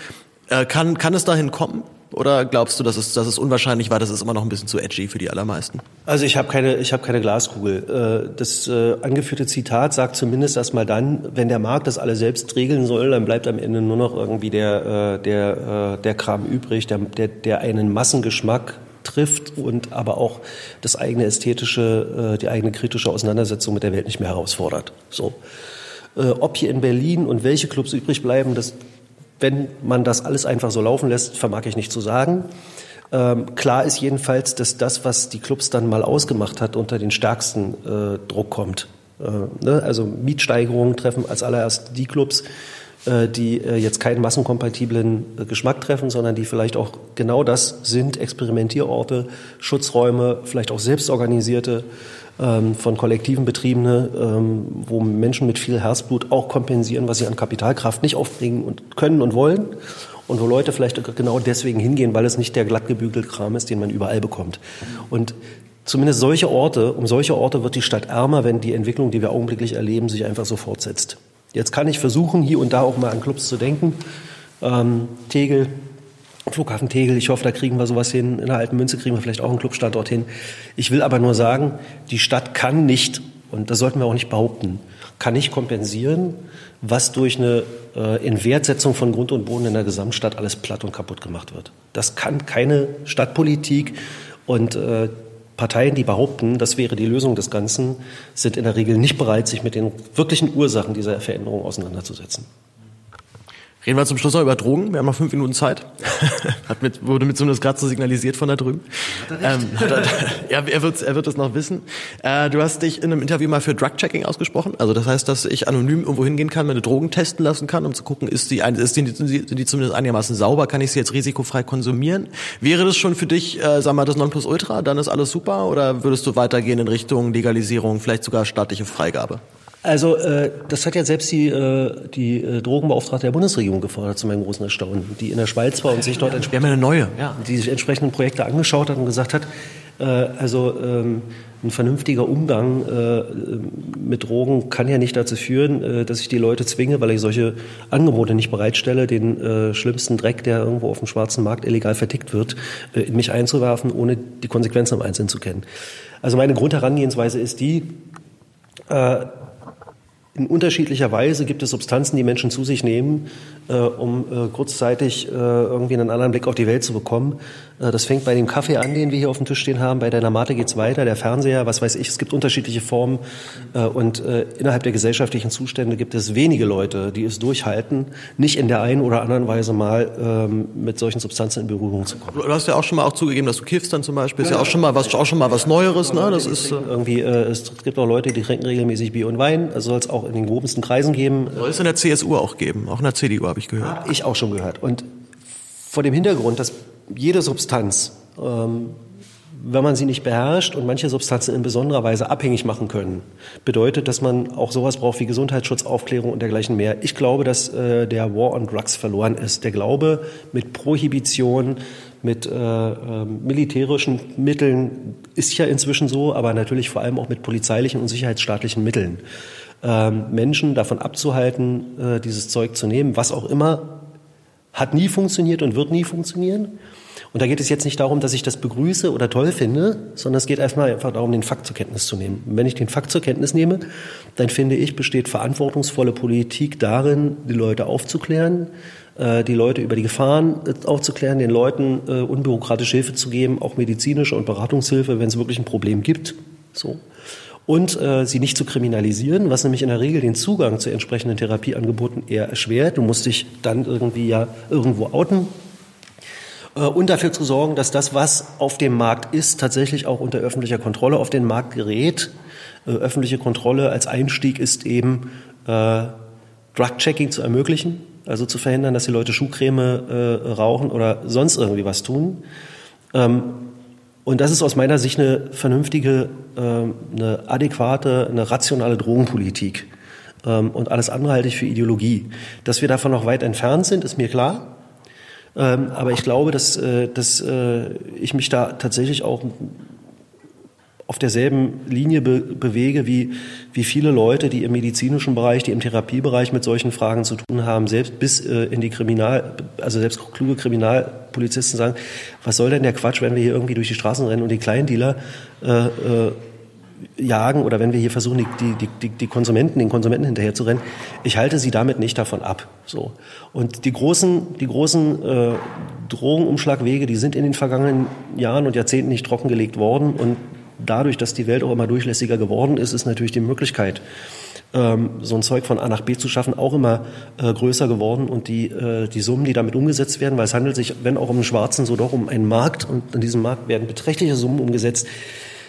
Äh, kann, kann es dahin kommen? Oder glaubst du, dass es, dass es unwahrscheinlich war, dass es immer noch ein bisschen zu edgy für die allermeisten? Also ich habe keine, habe keine Glaskugel. Äh, das äh, angeführte Zitat sagt zumindest erstmal dann, wenn der Markt das alle selbst regeln soll, dann bleibt am Ende nur noch irgendwie der, äh, der, der Kram übrig, der, der, der einen Massengeschmack trifft und aber auch das eigene ästhetische, die eigene kritische Auseinandersetzung mit der Welt nicht mehr herausfordert. So. Ob hier in Berlin und welche Clubs übrig bleiben, das wenn man das alles einfach so laufen lässt, vermag ich nicht zu sagen. Ähm, klar ist jedenfalls, dass das, was die Clubs dann mal ausgemacht hat, unter den stärksten äh, Druck kommt. Äh, ne? Also Mietsteigerungen treffen als allererst die Clubs, die äh, jetzt keinen massenkompatiblen äh, Geschmack treffen, sondern die vielleicht auch genau das sind, Experimentierorte, Schutzräume, vielleicht auch selbstorganisierte ähm, von Kollektiven betriebene, ähm, wo Menschen mit viel Herzblut auch kompensieren, was sie an Kapitalkraft nicht aufbringen und können und wollen. Und wo Leute vielleicht genau deswegen hingehen, weil es nicht der glattgebügelte Kram ist, den man überall bekommt. Und zumindest solche Orte, um solche Orte wird die Stadt ärmer, wenn die Entwicklung, die wir augenblicklich erleben, sich einfach so fortsetzt. Jetzt kann ich versuchen, hier und da auch mal an Clubs zu denken. Ähm, Tegel, Flughafen Tegel. Ich hoffe, da kriegen wir sowas hin. In der Alten Münze kriegen wir vielleicht auch einen Clubstandort hin. Ich will aber nur sagen, die Stadt kann nicht, und das sollten wir auch nicht behaupten, kann nicht kompensieren, was durch eine äh, Inwertsetzung von Grund und Boden in der Gesamtstadt alles platt und kaputt gemacht wird. Das kann keine Stadtpolitik und äh, Parteien, die behaupten, das wäre die Lösung des Ganzen, sind in der Regel nicht bereit, sich mit den wirklichen Ursachen dieser Veränderung auseinanderzusetzen. Reden wir zum Schluss noch über Drogen. Wir haben noch fünf Minuten Zeit. Hat mit, wurde mit zumindest gerade so signalisiert von da drüben. Hat er, ähm, hat er, ja, er wird, er wird es noch wissen. Äh, du hast dich in einem Interview mal für Drug-Checking ausgesprochen. Also das heißt, dass ich anonym irgendwo hingehen kann, meine Drogen testen lassen kann, um zu gucken, ist die, ist die, sind die zumindest einigermaßen sauber, kann ich sie jetzt risikofrei konsumieren? Wäre das schon für dich, äh, sag mal, das Nonplusultra? Dann ist alles super? Oder würdest du weitergehen in Richtung Legalisierung, vielleicht sogar staatliche Freigabe? Also äh, das hat ja selbst die, äh, die äh, Drogenbeauftragte der Bundesregierung gefordert, zu meinem großen Erstaunen, die in der Schweiz war und sich dort ja, eine neue, ja. die sich entsprechenden Projekte angeschaut hat und gesagt hat, äh, also ähm, ein vernünftiger Umgang äh, mit Drogen kann ja nicht dazu führen, äh, dass ich die Leute zwinge, weil ich solche Angebote nicht bereitstelle, den äh, schlimmsten Dreck, der irgendwo auf dem schwarzen Markt illegal vertickt wird, äh, in mich einzuwerfen, ohne die Konsequenzen im Einzelnen zu kennen. Also meine Grundherangehensweise ist die, äh, in unterschiedlicher Weise gibt es Substanzen, die Menschen zu sich nehmen, um äh, kurzzeitig äh, irgendwie einen anderen Blick auf die Welt zu bekommen. Äh, das fängt bei dem Kaffee an, den wir hier auf dem Tisch stehen haben. Bei deiner Mate geht's weiter, der Fernseher, was weiß ich. Es gibt unterschiedliche Formen. Äh, und äh, innerhalb der gesellschaftlichen Zustände gibt es wenige Leute, die es durchhalten, nicht in der einen oder anderen Weise mal ähm, mit solchen Substanzen in Berührung zu kommen. Du hast ja auch schon mal auch zugegeben, dass du kiffst dann zum Beispiel. Ist ja, ja auch schon mal was, auch schon mal was Neueres. Ne? Das ist irgendwie. es gibt auch Leute, die trinken regelmäßig Bier und Wein. Also soll es auch in den grobensten Kreisen geben. Soll es in der CSU auch geben, auch in der CDU habe ich gehört. Hab ich auch schon gehört. Und vor dem Hintergrund, dass jede Substanz, ähm, wenn man sie nicht beherrscht und manche Substanzen in besonderer Weise abhängig machen können, bedeutet, dass man auch sowas braucht wie Gesundheitsschutz, Aufklärung und dergleichen mehr. Ich glaube, dass äh, der War on Drugs verloren ist. Der Glaube mit Prohibition, mit äh, äh, militärischen Mitteln ist ja inzwischen so, aber natürlich vor allem auch mit polizeilichen und sicherheitsstaatlichen Mitteln. Ähm, Menschen davon abzuhalten, äh, dieses Zeug zu nehmen, was auch immer, hat nie funktioniert und wird nie funktionieren. Und da geht es jetzt nicht darum, dass ich das begrüße oder toll finde, sondern es geht erstmal einfach darum, den Fakt zur Kenntnis zu nehmen. Und wenn ich den Fakt zur Kenntnis nehme, dann finde ich, besteht verantwortungsvolle Politik darin, die Leute aufzuklären, äh, die Leute über die Gefahren äh, aufzuklären, den Leuten unbürokratische Hilfe zu geben, auch medizinische und Beratungshilfe, wenn es wirklich ein Problem gibt. So und äh, sie nicht zu kriminalisieren, was nämlich in der Regel den Zugang zu entsprechenden Therapieangeboten eher erschwert. Du musst dich dann irgendwie ja irgendwo outen. Äh, und dafür zu sorgen, dass das, was auf dem Markt ist, tatsächlich auch unter öffentlicher Kontrolle auf den Markt gerät. Äh, öffentliche Kontrolle als Einstieg ist eben äh, Drug-Checking zu ermöglichen, also zu verhindern, dass die Leute Schuhcreme äh, rauchen oder sonst irgendwie was tun. Ähm, und das ist aus meiner Sicht eine vernünftige, ähm, eine adäquate, eine rationale Drogenpolitik. Ähm, und alles andere halte ich für Ideologie. Dass wir davon noch weit entfernt sind, ist mir klar. Ähm, aber ich glaube, dass, äh, dass äh, ich mich da tatsächlich auch auf derselben Linie be bewege wie, wie viele Leute, die im medizinischen Bereich, die im Therapiebereich mit solchen Fragen zu tun haben, selbst bis äh, in die Kriminal, also selbst kluge Kriminal Polizisten sagen, was soll denn der Quatsch, wenn wir hier irgendwie durch die Straßen rennen und die Kleindealer äh, äh, jagen oder wenn wir hier versuchen, die, die, die, die Konsumenten, den Konsumenten rennen. Ich halte sie damit nicht davon ab. So. Und die großen, die großen äh, Drogenumschlagwege, die sind in den vergangenen Jahren und Jahrzehnten nicht trockengelegt worden. Und dadurch, dass die Welt auch immer durchlässiger geworden ist, ist natürlich die Möglichkeit, ähm, so ein Zeug von A nach B zu schaffen, auch immer äh, größer geworden. Und die, äh, die Summen, die damit umgesetzt werden, weil es handelt sich, wenn auch um den Schwarzen, so doch um einen Markt. Und in diesem Markt werden beträchtliche Summen umgesetzt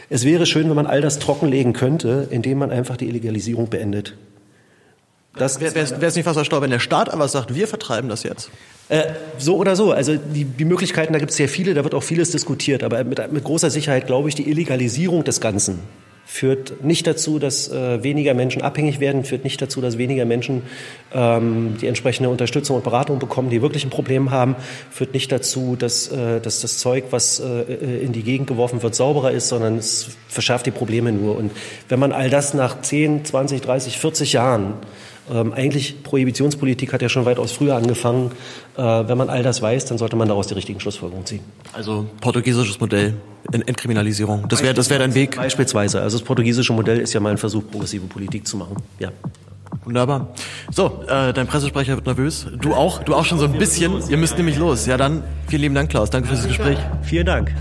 es wäre schön, wenn man all das trockenlegen könnte, indem man einfach die Illegalisierung beendet. Das wäre es nicht fast erstaunt, wenn der Staat einfach sagt, wir vertreiben das jetzt? Äh, so oder so. Also die, die Möglichkeiten, da gibt es sehr viele, da wird auch vieles diskutiert. Aber mit, mit großer Sicherheit glaube ich, die Illegalisierung des Ganzen führt nicht dazu, dass äh, weniger Menschen abhängig werden, führt nicht dazu, dass weniger Menschen ähm, die entsprechende Unterstützung und Beratung bekommen, die wirklich ein Problem haben, führt nicht dazu, dass, äh, dass das Zeug, was äh, in die Gegend geworfen wird, sauberer ist, sondern es verschärft die Probleme nur. Und wenn man all das nach 10, 20, 30, 40 Jahren ähm, eigentlich Prohibitionspolitik hat ja schon weitaus früher angefangen. Äh, wenn man all das weiß, dann sollte man daraus die richtigen Schlussfolgerungen ziehen. Also portugiesisches Modell, Entkriminalisierung. Das wäre das wäre dein Weg. Beispielsweise. Also das portugiesische Modell ist ja mal ein Versuch, progressive Politik zu machen. Ja. Wunderbar. So, äh, dein Pressesprecher wird nervös. Du auch? Du auch schon so ein bisschen. Ihr müsst nämlich los. Ja, dann vielen lieben Dank, Klaus. Danke für das Gespräch. Vielen Dank.